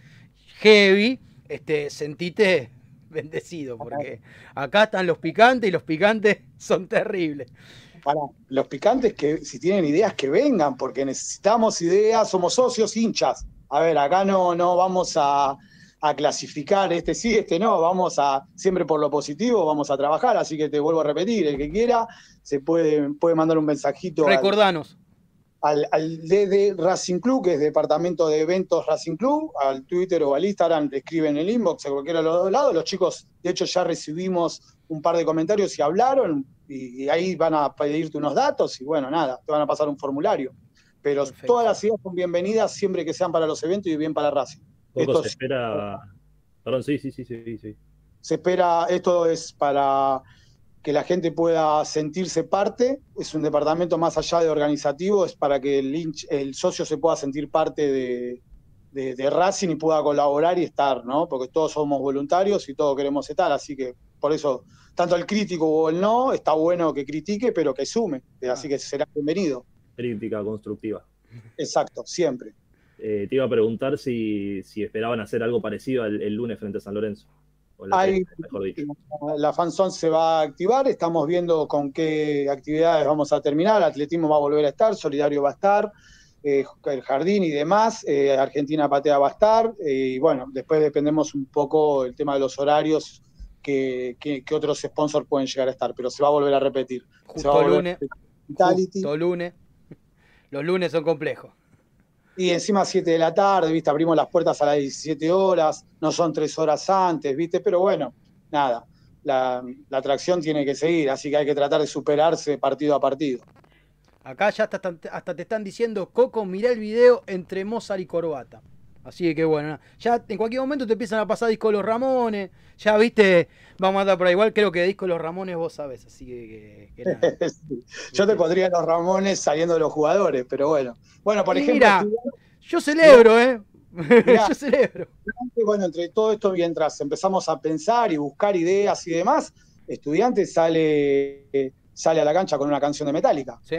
heavy, este, sentite bendecido, porque acá están los picantes y los picantes son terribles. Para los picantes que si tienen ideas que vengan, porque necesitamos ideas, somos socios, hinchas a ver, acá no, no vamos a, clasificar este sí, este no, vamos a, siempre por lo positivo, vamos a trabajar, así que te vuelvo a repetir, el que quiera se puede, puede mandar un mensajito. Recordanos. Al, al, DD Racing Club, que es Departamento de Eventos Racing Club, al Twitter o al Instagram, le escriben el inbox a cualquiera de los dos lados. Los chicos, de hecho, ya recibimos un par de comentarios y hablaron, y ahí van a pedirte unos datos, y bueno, nada, te van a pasar un formulario pero todas las ideas son bienvenidas siempre que sean para los eventos y bien para Racing. Esto se espera. Perdón, sí, sí, sí, sí, sí. Se espera, esto es para que la gente pueda sentirse parte, es un departamento más allá de organizativo, es para que el, el socio se pueda sentir parte de, de, Racing y pueda colaborar y estar, ¿no? Porque todos somos voluntarios y todos queremos estar, así que por eso, tanto el crítico o el no, está bueno que critique, pero que sume, así que será bienvenido crítica constructiva. Exacto, siempre. Eh, te iba a preguntar si, esperaban hacer algo parecido el, lunes frente a San Lorenzo. la, la fanzone se va a activar, estamos viendo con qué actividades vamos a terminar, el atletismo va a volver a estar, Solidario va a estar, eh, el jardín y demás, eh, Argentina Patea va a estar, y bueno, después dependemos un poco el tema de los horarios, que, otros sponsors pueden llegar a estar, pero se va a volver a repetir. Justo lunes. Justo lunes. Los lunes son complejos. Y encima 7 de la tarde, ¿viste? Abrimos las puertas a las 17 horas, no son tres horas antes, ¿viste? Pero bueno, nada, la, atracción tiene que seguir, así que hay que tratar de superarse partido a partido. Acá ya hasta, hasta te están diciendo, Coco, mirá el video entre Mozart y Corbata. Así que bueno, ya en cualquier momento te empiezan a pasar disco Los Ramones, ya viste, vamos a andar por ahí. Igual creo que disco Los Ramones vos sabés, así que... Yo te pondría Los Ramones saliendo de los jugadores, pero bueno. Bueno, por ejemplo... Mira, yo celebro, ¿eh? yo celebro. Bueno, entre todo esto, mientras empezamos a pensar y buscar ideas y demás, estudiante sale, sale a la cancha con una canción de Metallica. Sí.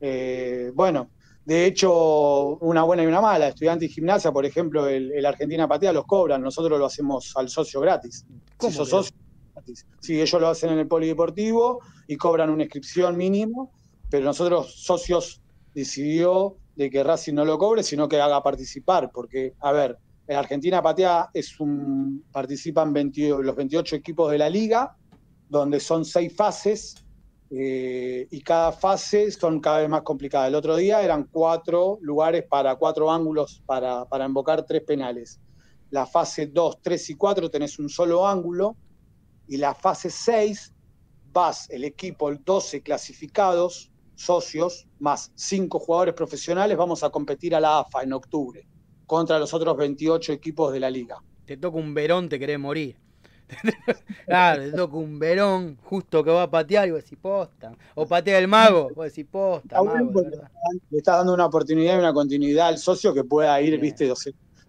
Eh, bueno, de hecho, una buena y una mala. Estudiante y gimnasia, por ejemplo, el, Argentina Patea los cobran, nosotros lo hacemos al socio gratis. ¿Cómo si socio, gratis. Sí, ellos lo hacen en el polideportivo y cobran una inscripción mínimo, pero nosotros, socios, decidió de que Racing no lo cobre, sino que haga participar, porque, a ver, el Argentina Patea es un, participan los 28 equipos de la liga, donde son seis fases, eh, y cada fase son cada vez más complicadas. El otro día eran cuatro lugares para cuatro ángulos para, para invocar tres penales. La fase 2, 3 y 4 tenés un solo ángulo y la fase 6 vas el equipo, 12 clasificados, socios, más 5 jugadores profesionales, vamos a competir a la AFA en octubre contra los otros 28 equipos de la liga. Te toca un verón, te querés morir. claro, un verón justo que va a patear y vos decís posta. O patea el mago, vos decís posta. Mago, le estás dando una oportunidad y una continuidad al socio que pueda ir, viste,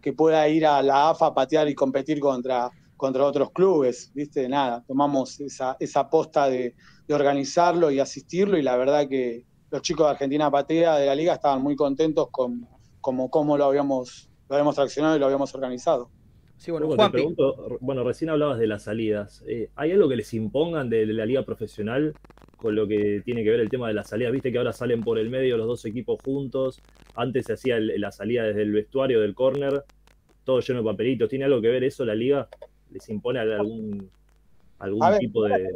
que pueda ir a la AFA a patear y competir contra, contra otros clubes, ¿viste? Nada, tomamos esa, esa posta de, organizarlo y asistirlo y la verdad que los chicos de Argentina Patea de la liga estaban muy contentos con cómo lo habíamos, lo habíamos traccionado y lo habíamos organizado. Sí, bueno, Juan, pregunto, bueno, recién hablabas de las salidas. Eh, ¿Hay algo que les impongan de, la liga profesional con lo que tiene que ver el tema de las salidas? Viste que ahora salen por el medio los dos equipos juntos. Antes se hacía la salida desde el vestuario del córner, todo lleno de papelitos. ¿Tiene algo que ver eso la liga? ¿Les impone algún, algún tipo de...?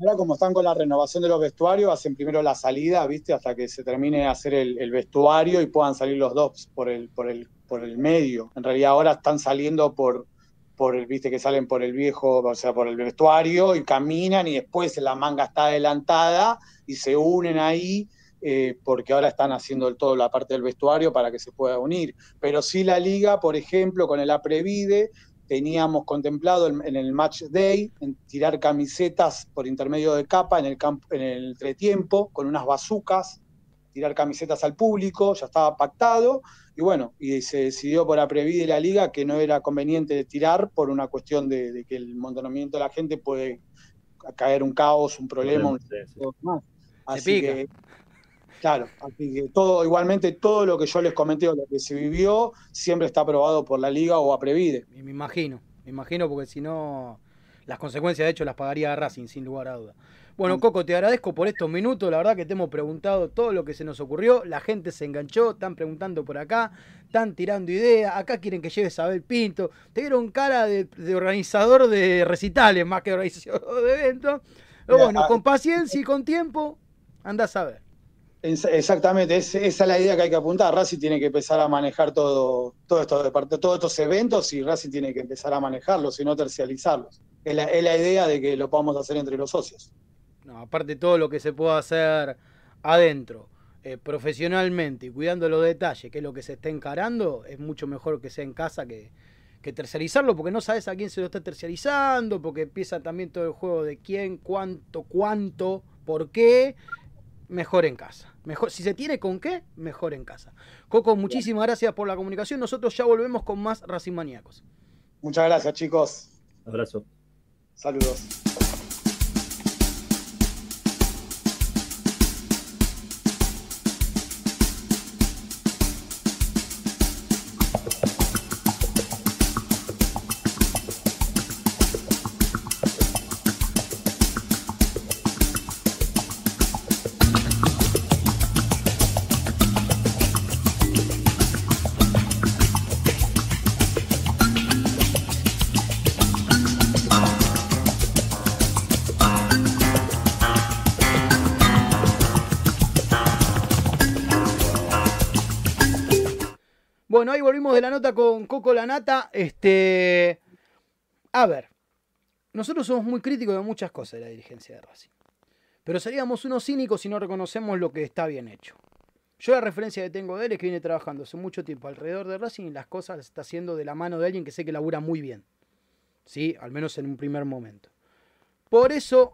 Ahora como están con la renovación de los vestuarios, hacen primero la salida, ¿viste? Hasta que se termine de hacer el, vestuario y puedan salir los dos por el, por el, por el medio. En realidad ahora están saliendo por, por el, viste que salen por el viejo, o sea, por el vestuario y caminan y después la manga está adelantada y se unen ahí eh, porque ahora están haciendo todo la parte del vestuario para que se pueda unir. Pero sí la liga, por ejemplo, con el Aprevide, teníamos contemplado en, el match day en tirar camisetas por intermedio de capa en el, campo, en el entretiempo con unas bazucas, tirar camisetas al público, ya estaba pactado, y bueno, y se decidió por Aprevide la liga que no era conveniente tirar por una cuestión de, que el montonamiento de la gente puede caer un caos, un problema, Así que Claro, así que todo, igualmente todo lo que yo les comenté o lo que se vivió siempre está aprobado por la liga o a Previde. Me imagino, me imagino porque si no, las consecuencias de hecho las pagaría Racing sin lugar a duda. Bueno, mm. Coco, te agradezco por estos minutos. La verdad que te hemos preguntado todo lo que se nos ocurrió. La gente se enganchó, están preguntando por acá, están tirando ideas. Acá quieren que lleves a Abel Pinto. Te dieron cara de, organizador de recitales más que organizador de eventos. Pero bueno, con paciencia y con tiempo, andás a ver. Exactamente, esa es la idea que hay que apuntar. Racing tiene que empezar a manejar todo, todo esto todos estos eventos y Racing tiene que empezar a manejarlos y no tercializarlos. Es la, idea de que lo podamos hacer entre los socios. No, aparte todo lo que se pueda hacer adentro, eh, profesionalmente y cuidando los detalles, que es lo que se está encarando, es mucho mejor que sea en casa que, que terciarizarlo, porque no sabes a quién se lo está terciarizando, porque empieza también todo el juego de quién, cuánto, cuánto, por qué, mejor en casa. Mejor, si se tiene con qué, mejor en casa. Coco, muchísimas gracias por la comunicación. Nosotros ya volvemos con más Racing Maníacos. Muchas gracias, chicos. Abrazo. Saludos. De la nota con Coco Lanata. Este, a ver, nosotros somos muy críticos de muchas cosas de la dirigencia de Racing. Pero seríamos unos cínicos si no reconocemos lo que está bien hecho. Yo la referencia que tengo de él es que viene trabajando hace mucho tiempo alrededor de Racing y las cosas las está haciendo de la mano de alguien que sé que labura muy bien. ¿Sí? Al menos en un primer momento. Por eso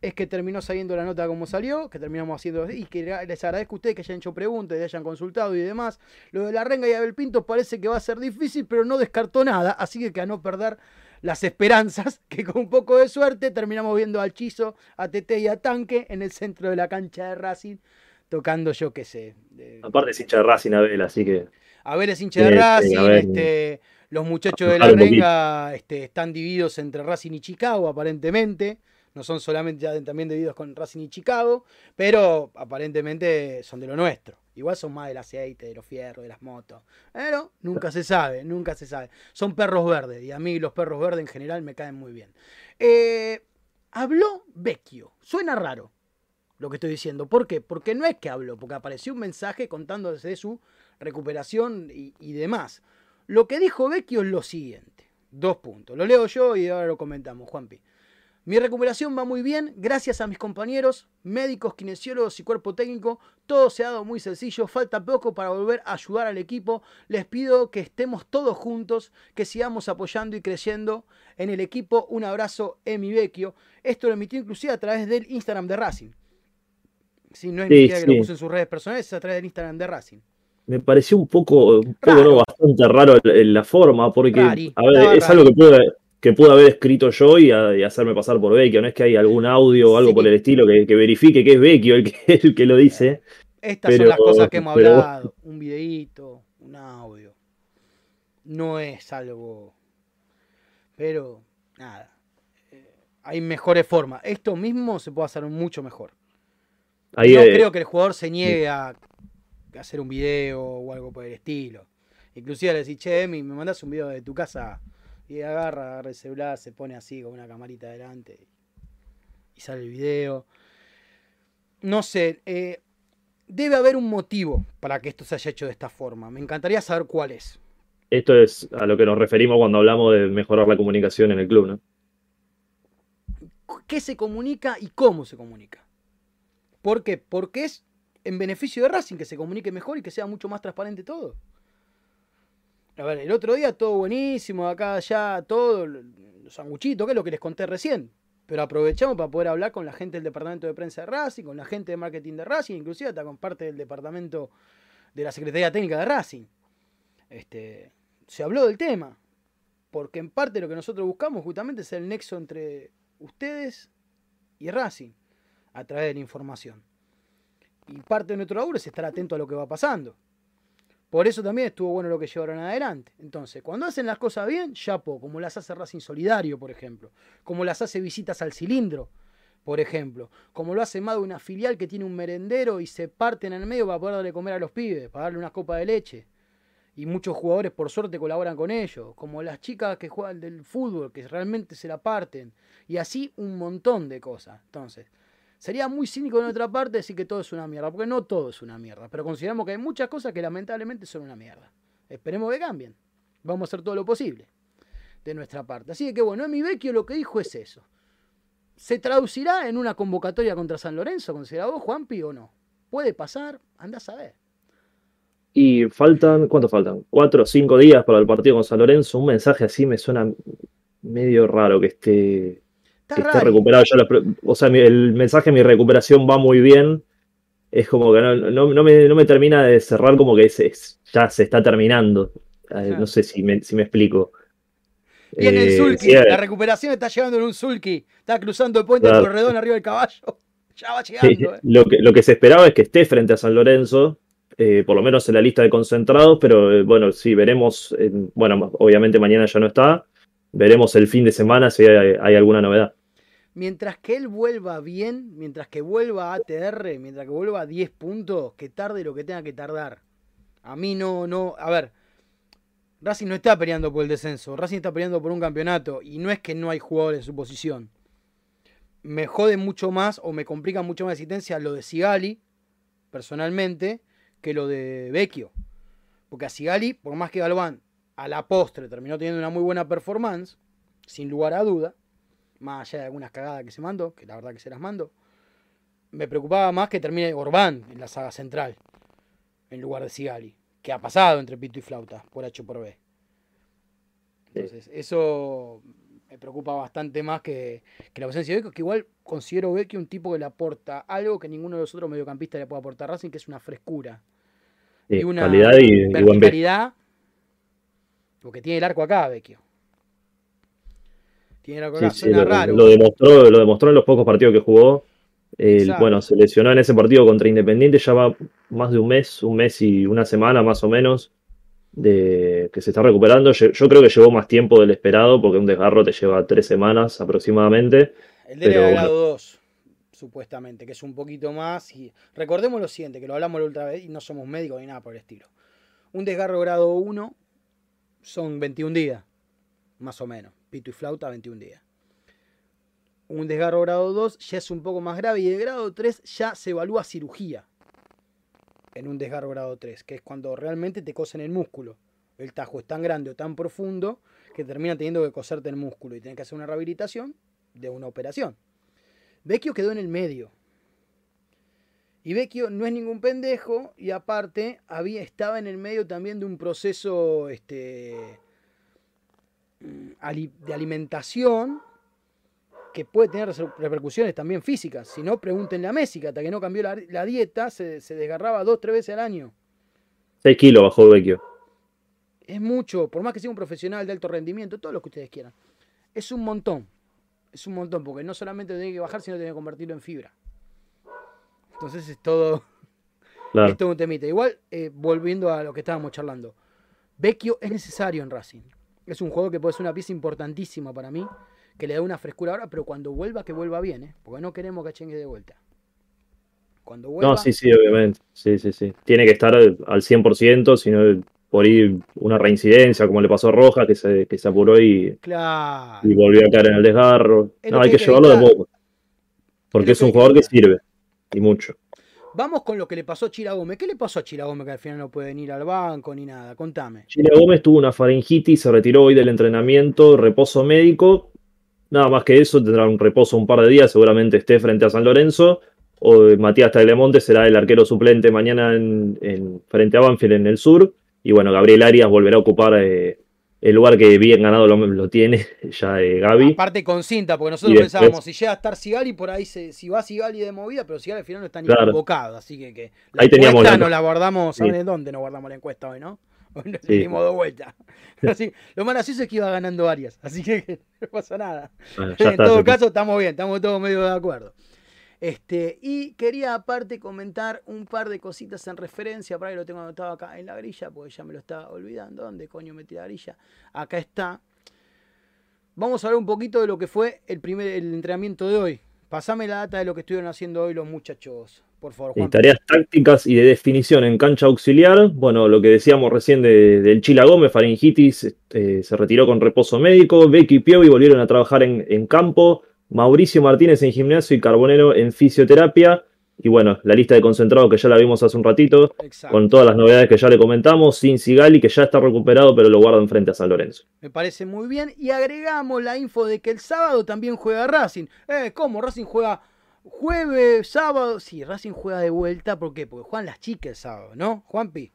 es que terminó saliendo la nota como salió, que terminamos haciendo y que les agradezco a ustedes que hayan hecho preguntas y hayan consultado y demás. Lo de la renga y Abel Pinto parece que va a ser difícil, pero no descartó nada, así que, que a no perder las esperanzas, que con un poco de suerte terminamos viendo al Chizo, a Tete y a Tanque en el centro de la cancha de Racing, tocando yo qué sé. Aparte es hincha de Racing Abel, así que... Abel es hincha de Racing, este, los muchachos de la renga este, están divididos entre Racing y Chicago aparentemente no son solamente ya también debidos con Racing y Chicago, pero aparentemente son de lo nuestro. Igual son más del aceite, de los fierros, de las motos. Pero nunca se sabe, nunca se sabe. Son perros verdes y a mí los perros verdes en general me caen muy bien. Eh, habló Vecchio. Suena raro. lo que estoy diciendo. ¿Por qué? Porque no es que habló, porque apareció un mensaje contándose de su recuperación y, y demás. Lo que dijo Vecchio es lo siguiente. Dos puntos. Lo leo yo y ahora lo comentamos, Juanpi. Mi recuperación va muy bien, gracias a mis compañeros, médicos, kinesiólogos y cuerpo técnico. Todo se ha dado muy sencillo, falta poco para volver a ayudar al equipo. Les pido que estemos todos juntos, que sigamos apoyando y creyendo en el equipo. Un abrazo, Emi Vecchio. Esto lo emitió inclusive a través del Instagram de Racing. Si no es Sí, que lo sí. puso en sus redes personales, es a través del Instagram de Racing. Me pareció un poco, un poco Raro. no, bastante raro la forma, porque, a ver, es raro. algo que pude, que pude haber escrito yo y, a- y hacerme pasar por Vecchio. No es que hay algún audio o algo Sí. por el estilo que, que verifique que es Vecchio el que, el que lo dice. Estas son las cosas que hemos pero hablado. Un videíto, un audio. No es algo. Pero, nada. Eh, Hay mejores formas. Esto mismo se puede hacer mucho mejor. Ahí, no eh, creo que el jugador se niegue a a hacer un video o algo por el estilo. Inclusive le decís, che, Emi, me mandas un video de tu casa. Y agarra, agarra el celular, se pone así con una camarita adelante y sale el video. No sé, eh, debe haber un motivo para que esto se haya hecho de esta forma. Me encantaría saber cuál es. esto es a lo que nos referimos cuando hablamos de mejorar la comunicación en el club, ¿no? ¿Qué se comunica y cómo se comunica? ¿Por qué? Porque es en beneficio de Racing que se comunique mejor y que sea mucho más transparente todo. A ver, el otro día todo buenísimo, acá, allá, todo, los sanguchitos, que es lo que les conté recién. Pero aprovechamos para poder hablar con la gente del departamento de prensa de Racing, con la gente de marketing de Racing, inclusive hasta con parte del departamento de la Secretaría Técnica de Racing. Este, se habló del tema, porque en parte lo que nosotros buscamos justamente es el nexo entre ustedes y Racing a través de la información. Y parte de nuestro laburo es estar atento a lo que va pasando. Por eso también estuvo bueno lo que llevaron adelante. Entonces, cuando hacen las cosas bien, chapo, como las hace Racing Solidario, por ejemplo, como las hace Visitas al Cilindro, por ejemplo, como lo hace más de una filial que tiene un merendero y se parten en el medio para poder darle comer a los pibes, para darle una copa de leche. Y muchos jugadores, por suerte, colaboran con ellos, como las chicas que juegan del fútbol, que realmente se la parten, y así un montón de cosas. Entonces, Sería muy cínico de nuestra parte decir que todo es una mierda, porque no todo es una mierda, pero consideramos que hay muchas cosas que lamentablemente son una mierda. Esperemos que cambien. Vamos a hacer todo lo posible de nuestra parte. Así que bueno, Emi Vecchio lo que dijo es eso. ¿Se traducirá en una convocatoria contra San Lorenzo, considera vos, Juanpi, o no? Puede pasar, andás a ver. Y faltan, ¿cuánto faltan? Cuatro o cinco días para el partido con San Lorenzo. Un mensaje así me suena medio raro que esté, que esté recuperado o sea, el mensaje, mi recuperación va muy bien. Es como que no, no- no me, no me termina de cerrar como que se- ya se está terminando. Claro. No sé si me, si me explico. Viene el Eh, sí, la recuperación está llegando en un Sulky. Está cruzando el puente del corredor arriba del caballo. Ya va llegando. eh. lo, que, lo que se esperaba es que esté frente a San Lorenzo, eh, por lo menos en la lista de concentrados, pero eh, bueno, sí, veremos, en- bueno, obviamente mañana ya no está, veremos el fin de semana si hay, hay alguna novedad. Mientras que él vuelva bien, mientras que vuelva a ATR, mientras que vuelva a 10 puntos, que tarde lo que tenga que tardar. A mí no, no, a ver, Racing no está peleando por el descenso, Racing está peleando por un campeonato y no es que no hay jugadores en su posición. Me jode mucho más o me complica mucho más la existencia lo de Sigali, personalmente, que lo de Vecchio. Porque a Sigali, por más que Galván a la postre terminó teniendo una muy buena performance, sin lugar a duda, más allá de algunas cagadas que se mandó, que la verdad que se las mandó, me preocupaba más que termine Orbán en la saga central, en lugar de Sigali, que ha pasado entre pito y flauta, por H por B. Entonces, eso me preocupa bastante más que, que la ausencia de Vecchio, que igual considero Vecchio un tipo que le aporta algo que ninguno de los otros mediocampistas le puede aportar a Racing, que es una frescura Sí, y una calidad y, y verticalidad, porque tiene el arco acá, Vecchio. Tiene Sí, sí, lo, raro. lo demostró, lo demostró en los pocos partidos que jugó. El- bueno, se lesionó en ese partido contra Independiente, ya va más de un mes, un mes y una semana más o menos, de que se está recuperando. Yo, yo creo que llevó más tiempo del esperado, porque un desgarro te lleva tres semanas aproximadamente. El de grado 2, supuestamente, que es un poquito más. Y recordemos lo siguiente, que lo hablamos la otra vez y no somos médicos ni nada por el estilo. Un desgarro grado 1 son 21 días, más o menos. Pito y flauta, 21 días. Un desgarro grado 2 ya es un poco más grave y el grado 3 ya se evalúa cirugía en un desgarro grado 3, que es cuando realmente te cosen el músculo. El tajo es tan grande o tan profundo que termina teniendo que coserte el músculo y tienes que hacer una rehabilitación de una operación. Vecchio quedó en el medio. Y Vecchio no es ningún pendejo y aparte había, estaba en el medio también de un proceso este, de alimentación que puede tener repercusiones también físicas. Si no, pregúntenle a Messi, que hasta que no cambió la, dieta, se, se, desgarraba dos, tres veces al año. 6 kilos bajó Vecchio. Es mucho, por más que sea un profesional de alto rendimiento, todo lo que ustedes quieran. Es un montón. Es un montón, porque no solamente tiene que bajar, sino tiene que convertirlo en fibra. Entonces es todo, es todo un temita. Igual, eh, volviendo a lo que estábamos charlando. Vecchio es necesario en Racing. Es un juego que puede ser una pieza importantísima para mí que le da una frescura ahora, pero cuando vuelva, que vuelva bien, ¿eh? porque no queremos que chengue de vuelta. Cuando vuelva... No, sí, sí, obviamente. Sí, sí, sí. Tiene que estar al 100%, sino por ir una reincidencia, como le pasó a Roja, que se, que se apuró y, y volvió a caer en el desgarro. no, hay que, llevarlo de poco. Porque es, un jugador que sirve, y mucho. Vamos con lo que le pasó a Chira Gómez. ¿Qué le pasó a Chira Gómez que al final no puede ir al banco ni nada? Contame. Chira Gómez tuvo una faringitis, se retiró hoy del entrenamiento, reposo médico, Nada más que eso, tendrá un reposo un par de días, seguramente esté frente a San Lorenzo. O Matías Tagliamonte será el arquero suplente mañana en, frente a Banfield en el sur. Y bueno, Gabriel Arias volverá a ocupar eh, el lugar que bien ganado lo, tiene ya eh, Gaby. Aparte con cinta, porque nosotros pensábamos, si llega a estar Sigali, por ahí si va Sigali de movida, pero Sigali al final no está ni convocado. Así que, la ahí teníamos la... no la guardamos, ¿saben dónde nos guardamos la encuesta hoy, no? Bueno, sí. dimos dos vueltas. Así, lo más gracioso es que iba ganando Arias, así que no pasa nada. en todo caso, estamos bien, estamos todos medio de acuerdo. Este, y quería aparte comentar un par de cositas en referencia, para que lo tengo anotado acá en la grilla, porque ya me lo estaba olvidando. ¿Dónde coño metí la grilla? Acá está. Vamos a hablar un poquito de lo que fue el primer entrenamiento de hoy. Pasame la data de lo que estuvieron haciendo hoy los muchachos. Por favor, Juan. tareas tácticas y de definición en cancha auxiliar. Bueno, lo que decíamos recién del Chila Gómez, faringitis, este, se retiró con reposo médico. Becky y Piovi volvieron a trabajar en, campo. Mauricio Martínez en gimnasio y Carbonero en fisioterapia. Y bueno, la lista de concentrados que ya la vimos hace un ratito, con todas las novedades que ya le comentamos, sin Sigali, que ya está recuperado, pero lo guardan frente a San Lorenzo. Me parece muy bien. Y agregamos la info de que el sábado también juega Racing. Eh, ¿Cómo? Racing juega Jueves, sábado. Sí, Racing juega de vuelta. ¿Por qué? Porque juegan las chicas el sábado, ¿no? Juanpi.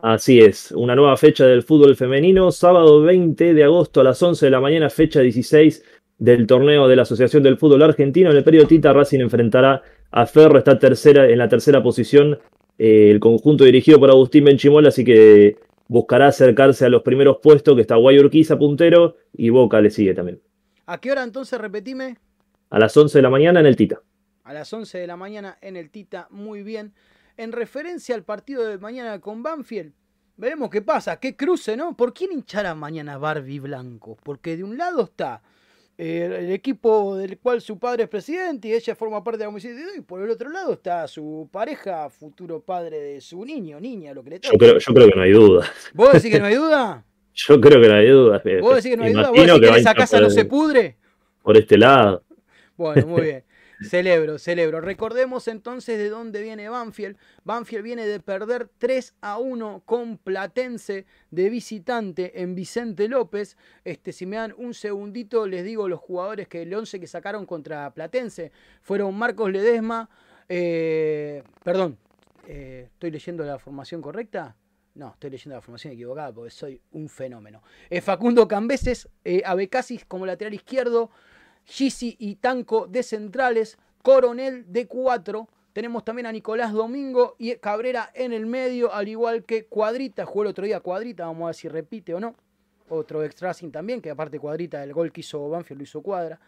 Así es, una nueva fecha del fútbol femenino, sábado 20 de agosto a las 11 de la mañana, fecha 16 del torneo de la Asociación del Fútbol Argentino. En el periodo Tita, Racing enfrentará a Ferro, está tercera, en la tercera posición eh, el conjunto dirigido por Agustín Benchimola, así que buscará acercarse a los primeros puestos, que está Guayurquiza puntero y Boca le sigue también. ¿A qué hora entonces repetime? A las 11 de la mañana en el Tita. A las 11 de la mañana en el Tita, muy bien. En referencia al partido de mañana con Banfield, veremos qué pasa, qué cruce, ¿no? ¿Por quién hinchará mañana Barbie Blanco? Porque de un lado está eh, el equipo del cual su padre es presidente y ella forma parte de la comisión y por el otro lado está su pareja, futuro padre de su niño, niña, lo que le toca. Yo creo, yo creo que no hay duda. ¿Vos decís que no hay duda? yo creo que no hay duda. ¿Vos decís que no hay duda? ¿Vos decís que, esa casa no se pudre? Por este lado. Bueno, muy bien. Celebro, celebro. Recordemos entonces de dónde viene Banfield. Banfield viene de perder 3 a 1 con Platense de visitante en Vicente López. Este, si me dan un segundito, les digo los jugadores que el 11 que sacaron contra Platense fueron Marcos Ledesma. Eh, perdón, eh, ¿estoy leyendo la formación correcta? No, estoy leyendo la formación equivocada porque soy un fenómeno. Eh, Facundo Cambeses, Abecasis como lateral izquierdo. Gisi y Tanco de centrales, Coronel de 4. Tenemos también a Nicolás Domingo y Cabrera en el medio, al igual que Cuadrita. Jugó el otro día Cuadrita, vamos a ver si repite o no. Otro extra también, que aparte Cuadrita del gol que hizo Banfield lo hizo Cuadra.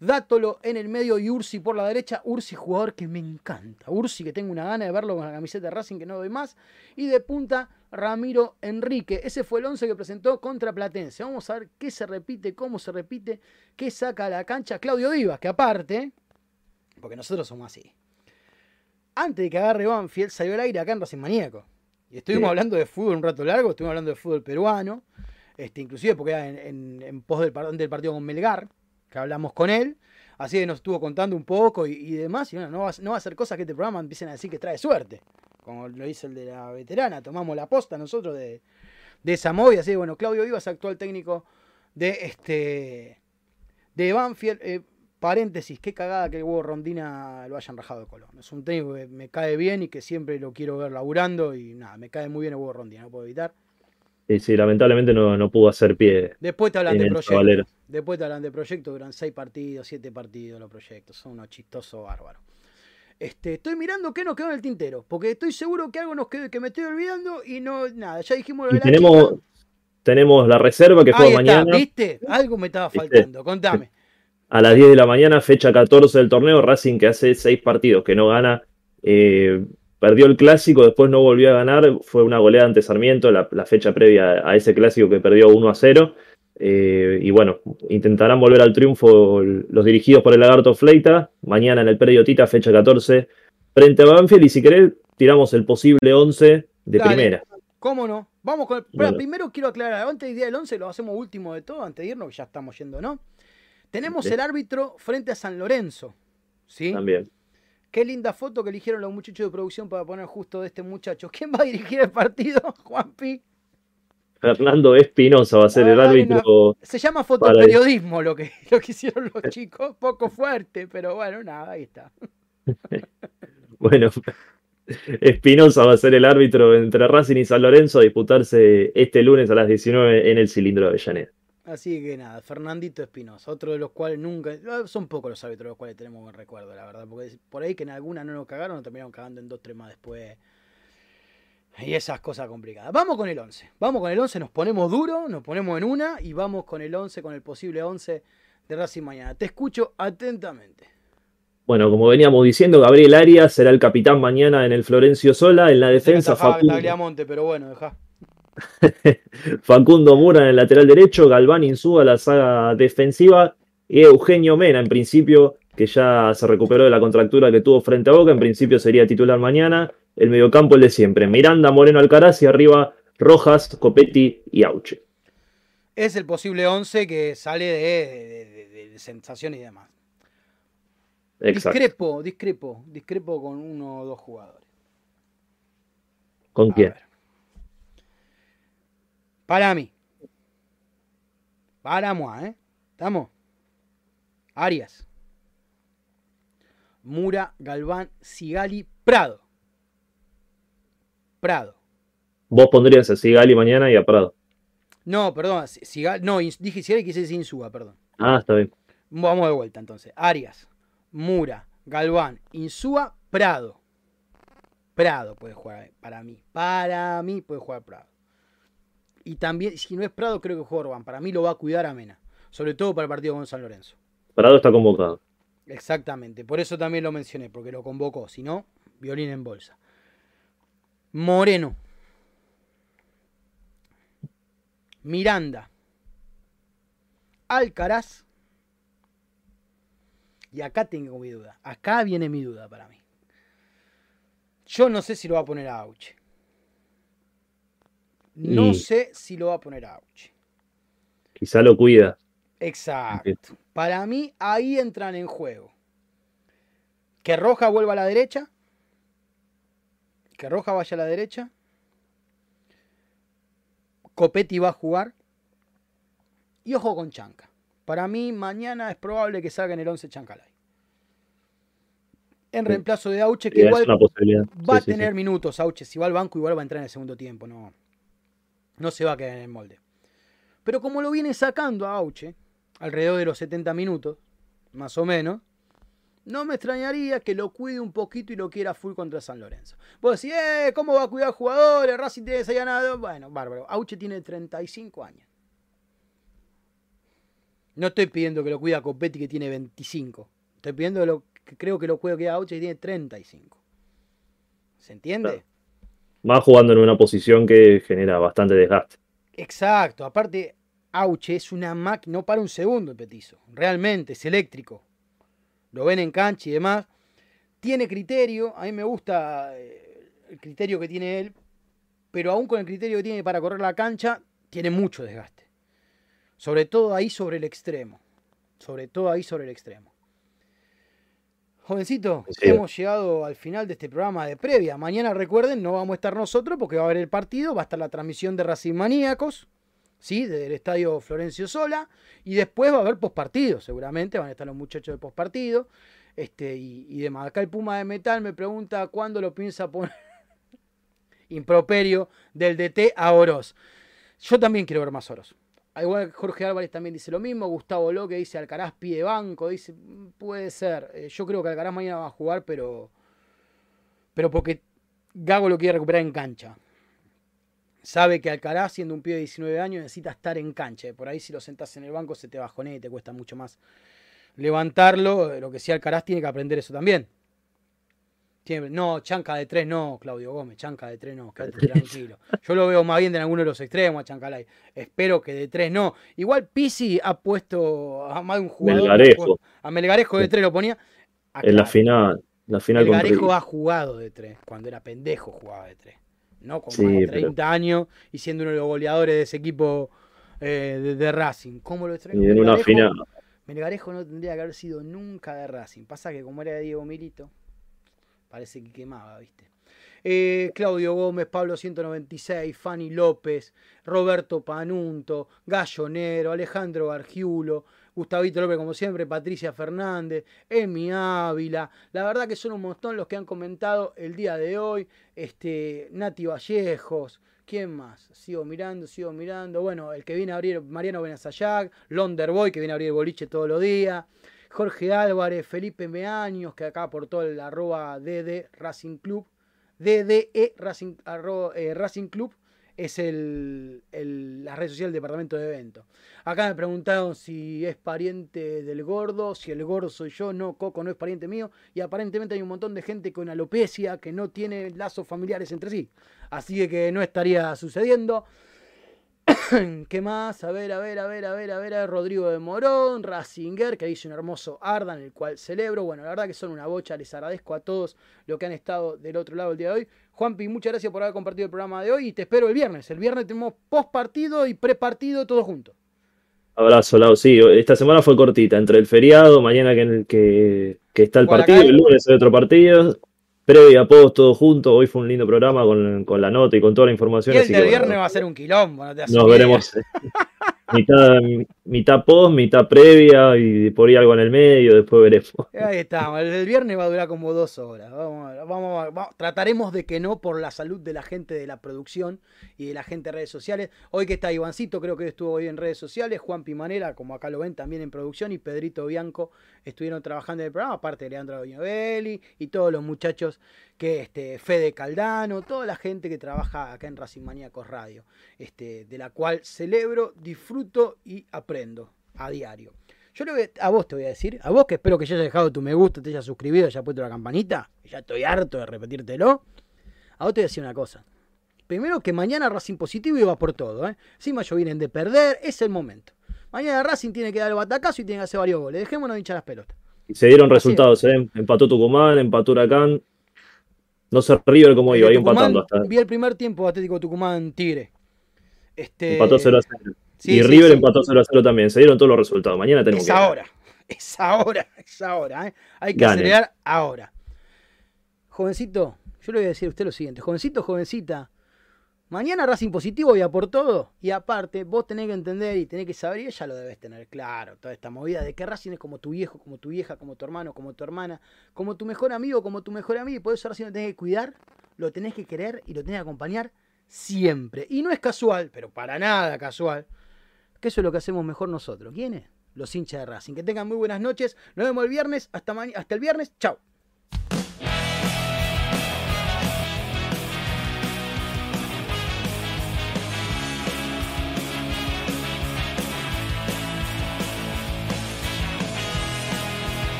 Dátolo en el medio y Ursi por la derecha. Ursi, jugador que me encanta. Ursi, que tengo una gana de verlo con la camiseta de Racing que no doy más. Y de punta, Ramiro Enrique. Ese fue el 11 que presentó contra Platense. Vamos a ver qué se repite, cómo se repite, qué saca a la cancha Claudio Vivas, que aparte, porque nosotros somos así. Antes de que agarre Banfield, salió al aire acá en Racing Maníaco. Y estuvimos hablando de fútbol un rato largo, estuvimos hablando de fútbol peruano. Este, inclusive porque era en, pos del, del partido con Melgar que hablamos con él. Así que nos estuvo contando un poco y, demás. Y bueno, no va, no va a ser cosas que este programa empiecen a decir que trae suerte. Como lo dice el de la veterana. Tomamos la posta nosotros de, de esa movida. Así que bueno, Claudio Vivas, actual técnico de este de Banfield. Eh, paréntesis, qué cagada que el huevo Rondina lo hayan rajado de Colón. Es un técnico que me cae bien y que siempre lo quiero ver laburando. Y nada, me cae muy bien el huevo Rondina, no puedo evitar. Sí, sí, lamentablemente no, no pudo hacer pie. Después te hablan de tablero. Después te hablan de proyectos, duran seis partidos, siete partidos los proyectos. Son unos chistosos bárbaros. Este, estoy mirando qué nos quedó en el tintero, porque estoy seguro que algo nos quedó que me estoy olvidando y no, nada, ya dijimos lo de Y la tenemos, chica. tenemos la reserva que juega mañana ¿viste? Algo me estaba ¿Viste? faltando, contame. a las 10 de la mañana, fecha 14 del torneo. Racing que hace seis partidos que no gana. eh, perdió el clásico, después no volvió a ganar. Fue una goleada ante Sarmiento, la, la fecha previa a ese clásico que perdió 1 a 0. Eh, y bueno, intentarán volver al triunfo los dirigidos por el Lagarto Fleita. Mañana en el Predio Tita, fecha 14, frente a Banfield. Y si querés, tiramos el posible 11 de Dale. primera. ¿Cómo no? Vamos con. Bueno. primero quiero aclarar, antes del día del 11 lo hacemos último de todo, antes de irnos, ya estamos yendo, ¿no? Tenemos el árbitro frente a San Lorenzo. ¿Sí? También. Qué linda foto que eligieron los muchachos de producción para poner justo de este muchacho. ¿Quién va a dirigir el partido? Juanpi. Fernando Espinosa va a ser el Ah, árbitro. Se llama fotoperiodismo lo que, lo que hicieron los chicos. Poco fuerte, pero bueno, nada, ahí está. Bueno, Espinosa va a ser el árbitro entre Racing y San Lorenzo a disputarse este lunes a las 19 en el cilindro de Avellaneda. Así que nada, Fernandito Espinosa, otro de los cuales nunca. ah, Son pocos los árbitros de los cuales tenemos buen recuerdo, la verdad. Porque por ahí que en alguna no nos cagaron, nos terminaron cagando en dos, tres más después. Y esas cosas complicadas. Vamos con el 11. Vamos con el 11, nos ponemos duro, nos ponemos en una y vamos con el 11, con el posible 11 de Racing mañana. Te escucho atentamente. Bueno, como veníamos diciendo, Gabriel Arias será el capitán mañana en el Florencio Sola. En la defensa, Facundo, pero bueno, deja. Facundo Mura en el lateral derecho, Galván Insúa la saga defensiva y Eugenio Mena, en principio, que ya se recuperó de la contractura que tuvo frente a Boca, en principio sería titular mañana. El mediocampo el de siempre, Miranda, Moreno Alcaraz y arriba Rojas, Copetti y Auche. Es el posible 11 que sale de, de, de- sensaciones y demás. Exacto. Discrepo, discrepo, discrepo con uno o dos jugadores. ¿Con A quién? ver. Para mí. Para moi, ¿eh? ¿Estamos? Arias. Mura, Galván, Sigali, Prado. Prado. Vos pondrías a Sigali mañana y a Prado. No, perdón. No, dije Sigali, quise decir Insúa, perdón. Ah, está bien. Vamos de vuelta entonces. Arias, Mura, Galván, Insúa, Prado. Prado puede jugar ahí, para mí. Para mí puede jugar Prado. Y también, si no es Prado, creo que juega Orbán. Para mí lo va a cuidar a Mena. Sobre todo para el partido con San Lorenzo. Prado está convocado. Exactamente. Por eso también lo mencioné, porque lo convocó. Si no, violín en bolsa. Moreno. Miranda. Alcaraz. Y acá tengo mi duda. Acá viene mi duda para mí. Yo no sé si lo va a poner a Auche. No Y- sé si lo va a poner Auche. Quizá lo cuida. Exacto. Para mí ahí entran en juego. Que Roja vuelva a la derecha. Que Roja vaya a la derecha. Copetti va a jugar. Y ojo con Chanca. Para mí mañana es probable que salga en el 11 Chancalay. En Sí. reemplazo de Auche, que igual va a Sí, tener minutos Auche. Si va al banco, igual va a entrar en el segundo tiempo. No, no se va a quedar en el molde. Pero como lo viene sacando a Auche, alrededor de los 70 minutos, más o menos, no me extrañaría que lo cuide un poquito y lo quiera full contra San Lorenzo. Vos decís, eh, ¿cómo va a cuidar jugadores? Racing tiene que ser ganado. Bueno, bárbaro. Auche tiene 35 años. No estoy pidiendo que lo cuida Copetti que tiene 25. Estoy pidiendo que, lo, que creo que lo cuida Auche que tiene 35. ¿Se entiende? Va jugando en una posición que genera bastante desgaste. Exacto, aparte, Auche es una máquina, no para un segundo el petizo, realmente es eléctrico. Lo ven en cancha y demás. Tiene criterio, a mí me gusta eh, el criterio que tiene él, pero aún con el criterio que tiene para correr la cancha, tiene mucho desgaste. Sobre todo ahí sobre el extremo. Sobre todo ahí sobre el extremo. Jovencito, Sí. hemos llegado al final de este programa de previa. Mañana recuerden, no vamos a estar nosotros porque va a haber el partido, va a estar la transmisión de Racing Maníacos, ¿sí? Del estadio Florencio Sola. Y después va a haber postpartido, seguramente, van a estar los muchachos de postpartido. Este, y, y demás. Acá el Puma de Metal me pregunta cuándo lo piensa poner improperio del DT a Oroz. Yo también quiero ver más Oroz. Ah, Igual Jorge Álvarez también dice lo mismo. Gustavo Loque dice Alcaraz pie banco. Dice, "Mm, puede ser. Eh, yo creo que Alcaraz mañana va a jugar, pero. Pero porque Gago lo quiere recuperar en cancha. Sabe que Alcaraz, siendo un pibe de 19 años, necesita estar en cancha. Por ahí, si lo sentas en el banco, se te bajonea y te cuesta mucho más levantarlo. Lo que sí, Alcaraz tiene que aprender eso también. No, chanca de tres no, Claudio Gómez, chanca de tres no, quédate tranquilo. Yo lo veo más bien de alguno de los extremos a Chancalay. Espero que de tres no. Igual Pisi ha puesto a más de un jugador. Melgarejo. A Melgarejo de tres lo ponía. Acá, En la final, la final Melgarejo ha jugado de tres. Cuando era pendejo jugaba de tres. No con Sí, más de pero- 30 años y siendo uno de los goleadores de ese equipo eh, de, de Racing. ¿Cómo lo extraño? y en una Melgarejo- final. Melgarejo no tendría que haber sido nunca de Racing. Pasa que como era de Diego Milito, parece que quemaba, ¿viste? Eh, Claudio Gómez, Pablo 196, Fanny López, Roberto Panunto, Gallonero, Alejandro Gargiulo, Gustavito López, como siempre, Patricia Fernández, Emi Ávila. La verdad que son un montón los que han comentado el día de hoy. Este, Nati Vallejos. ¿Quién más? Sigo mirando, sigo mirando. Bueno, el que viene a abrir, Mariano Benazayac, Londerboy, que viene a abrir el boliche todos los días. Jorge Álvarez, Felipe Meaños, que acá aportó el arroba DD Racing Club. DDE Racing, eh, Racing Club es el, el- la red social del departamento de eventos. Acá me preguntaron si es pariente del gordo, si el gordo soy yo, no, Coco no es pariente mío, y aparentemente hay un montón de gente con alopecia que no tiene lazos familiares entre sí. Así que no estaría sucediendo. ¿Qué más? A ver, a ver, a ver, a ver, a ver, a ver, Rodrigo de Morón, Racinger, que hizo un hermoso Ardan, el cual celebro. Bueno, la verdad que son una bocha, les agradezco a todos los que han estado del otro lado el día de hoy. Juanpi, muchas gracias por haber compartido el programa de hoy y te espero el viernes. El viernes tenemos post partido y pre partido todo juntos. Abrazo, Lau. Sí, esta semana fue cortita, entre el feriado, mañana que, que, que está el partido, el lunes hay otro partido, previa, post, todo junto. Hoy fue un lindo programa con, con la nota y con toda la información. Y el así del que, bueno, viernes va a ser un quilombo, no te Nos veremos. mitad, mitad post, mitad previa y por ahí algo en el medio, después veremos. Ahí estamos, el viernes va a durar como dos horas. Vamos, vamos- trataremos de que no por la salud de la gente de la producción y de la gente de redes sociales. Hoy que está Ivancito, creo que estuvo hoy en redes sociales, Juan Pimanera, como acá lo ven, también en producción, y Pedrito Bianco estuvieron trabajando en el programa, aparte de Leandro Doñovelli y todos los muchachos que este Fede Caldano, toda la gente que trabaja acá en Racing Maníacos Radio, este, de la cual celebro, disfruto y aprendo a diario. Yo lo que a vos te voy a decir, a vos que espero que ya hayas dejado tu me gusta, te hayas suscribido, hayas puesto la campanita, ya estoy harto de repetírtelo. A vos te voy a decir una cosa. Primero que mañana Racing positivo y va por todo, ¿eh? Encima ellos vienen de perder, es el momento. Mañana Racing tiene que dar el batacazo y tiene que hacer varios goles. Dejémonos de hinchar las pelotas. Y se dieron resultados, ¿eh? Empató Tucumán, empató Huracán. No sé River cómo iba, ahí empatando hasta. Vi el primer tiempo Atlético Tucumán Tigre. Este, Empató 0 a 0. sí, y sí, River sí. empató 0 a 0 también. Se dieron todos los resultados. Mañana tenemos Es que. ahora. Es ahora. Es ahora. ¿eh? Hay que Ganen. acelerar ahora. Jovencito, yo le voy a decir a usted lo siguiente. Jovencito, jovencita. Mañana Racing positivo y a por todo. Y aparte, vos tenés que entender y tenés que saber, y ella lo debes tener claro, toda esta movida de que Racing es como tu viejo, como tu vieja, como tu hermano, como tu hermana, como tu mejor amigo, como tu mejor amigo. Y por eso Racing lo tenés que cuidar, lo tenés que querer y lo tenés que acompañar siempre. Y no es casual, pero para nada casual, que eso es lo que hacemos mejor nosotros. ¿Quiénes? Los hinchas de Racing. Que tengan muy buenas noches. Nos vemos el viernes. Hasta, hasta el viernes. Chao.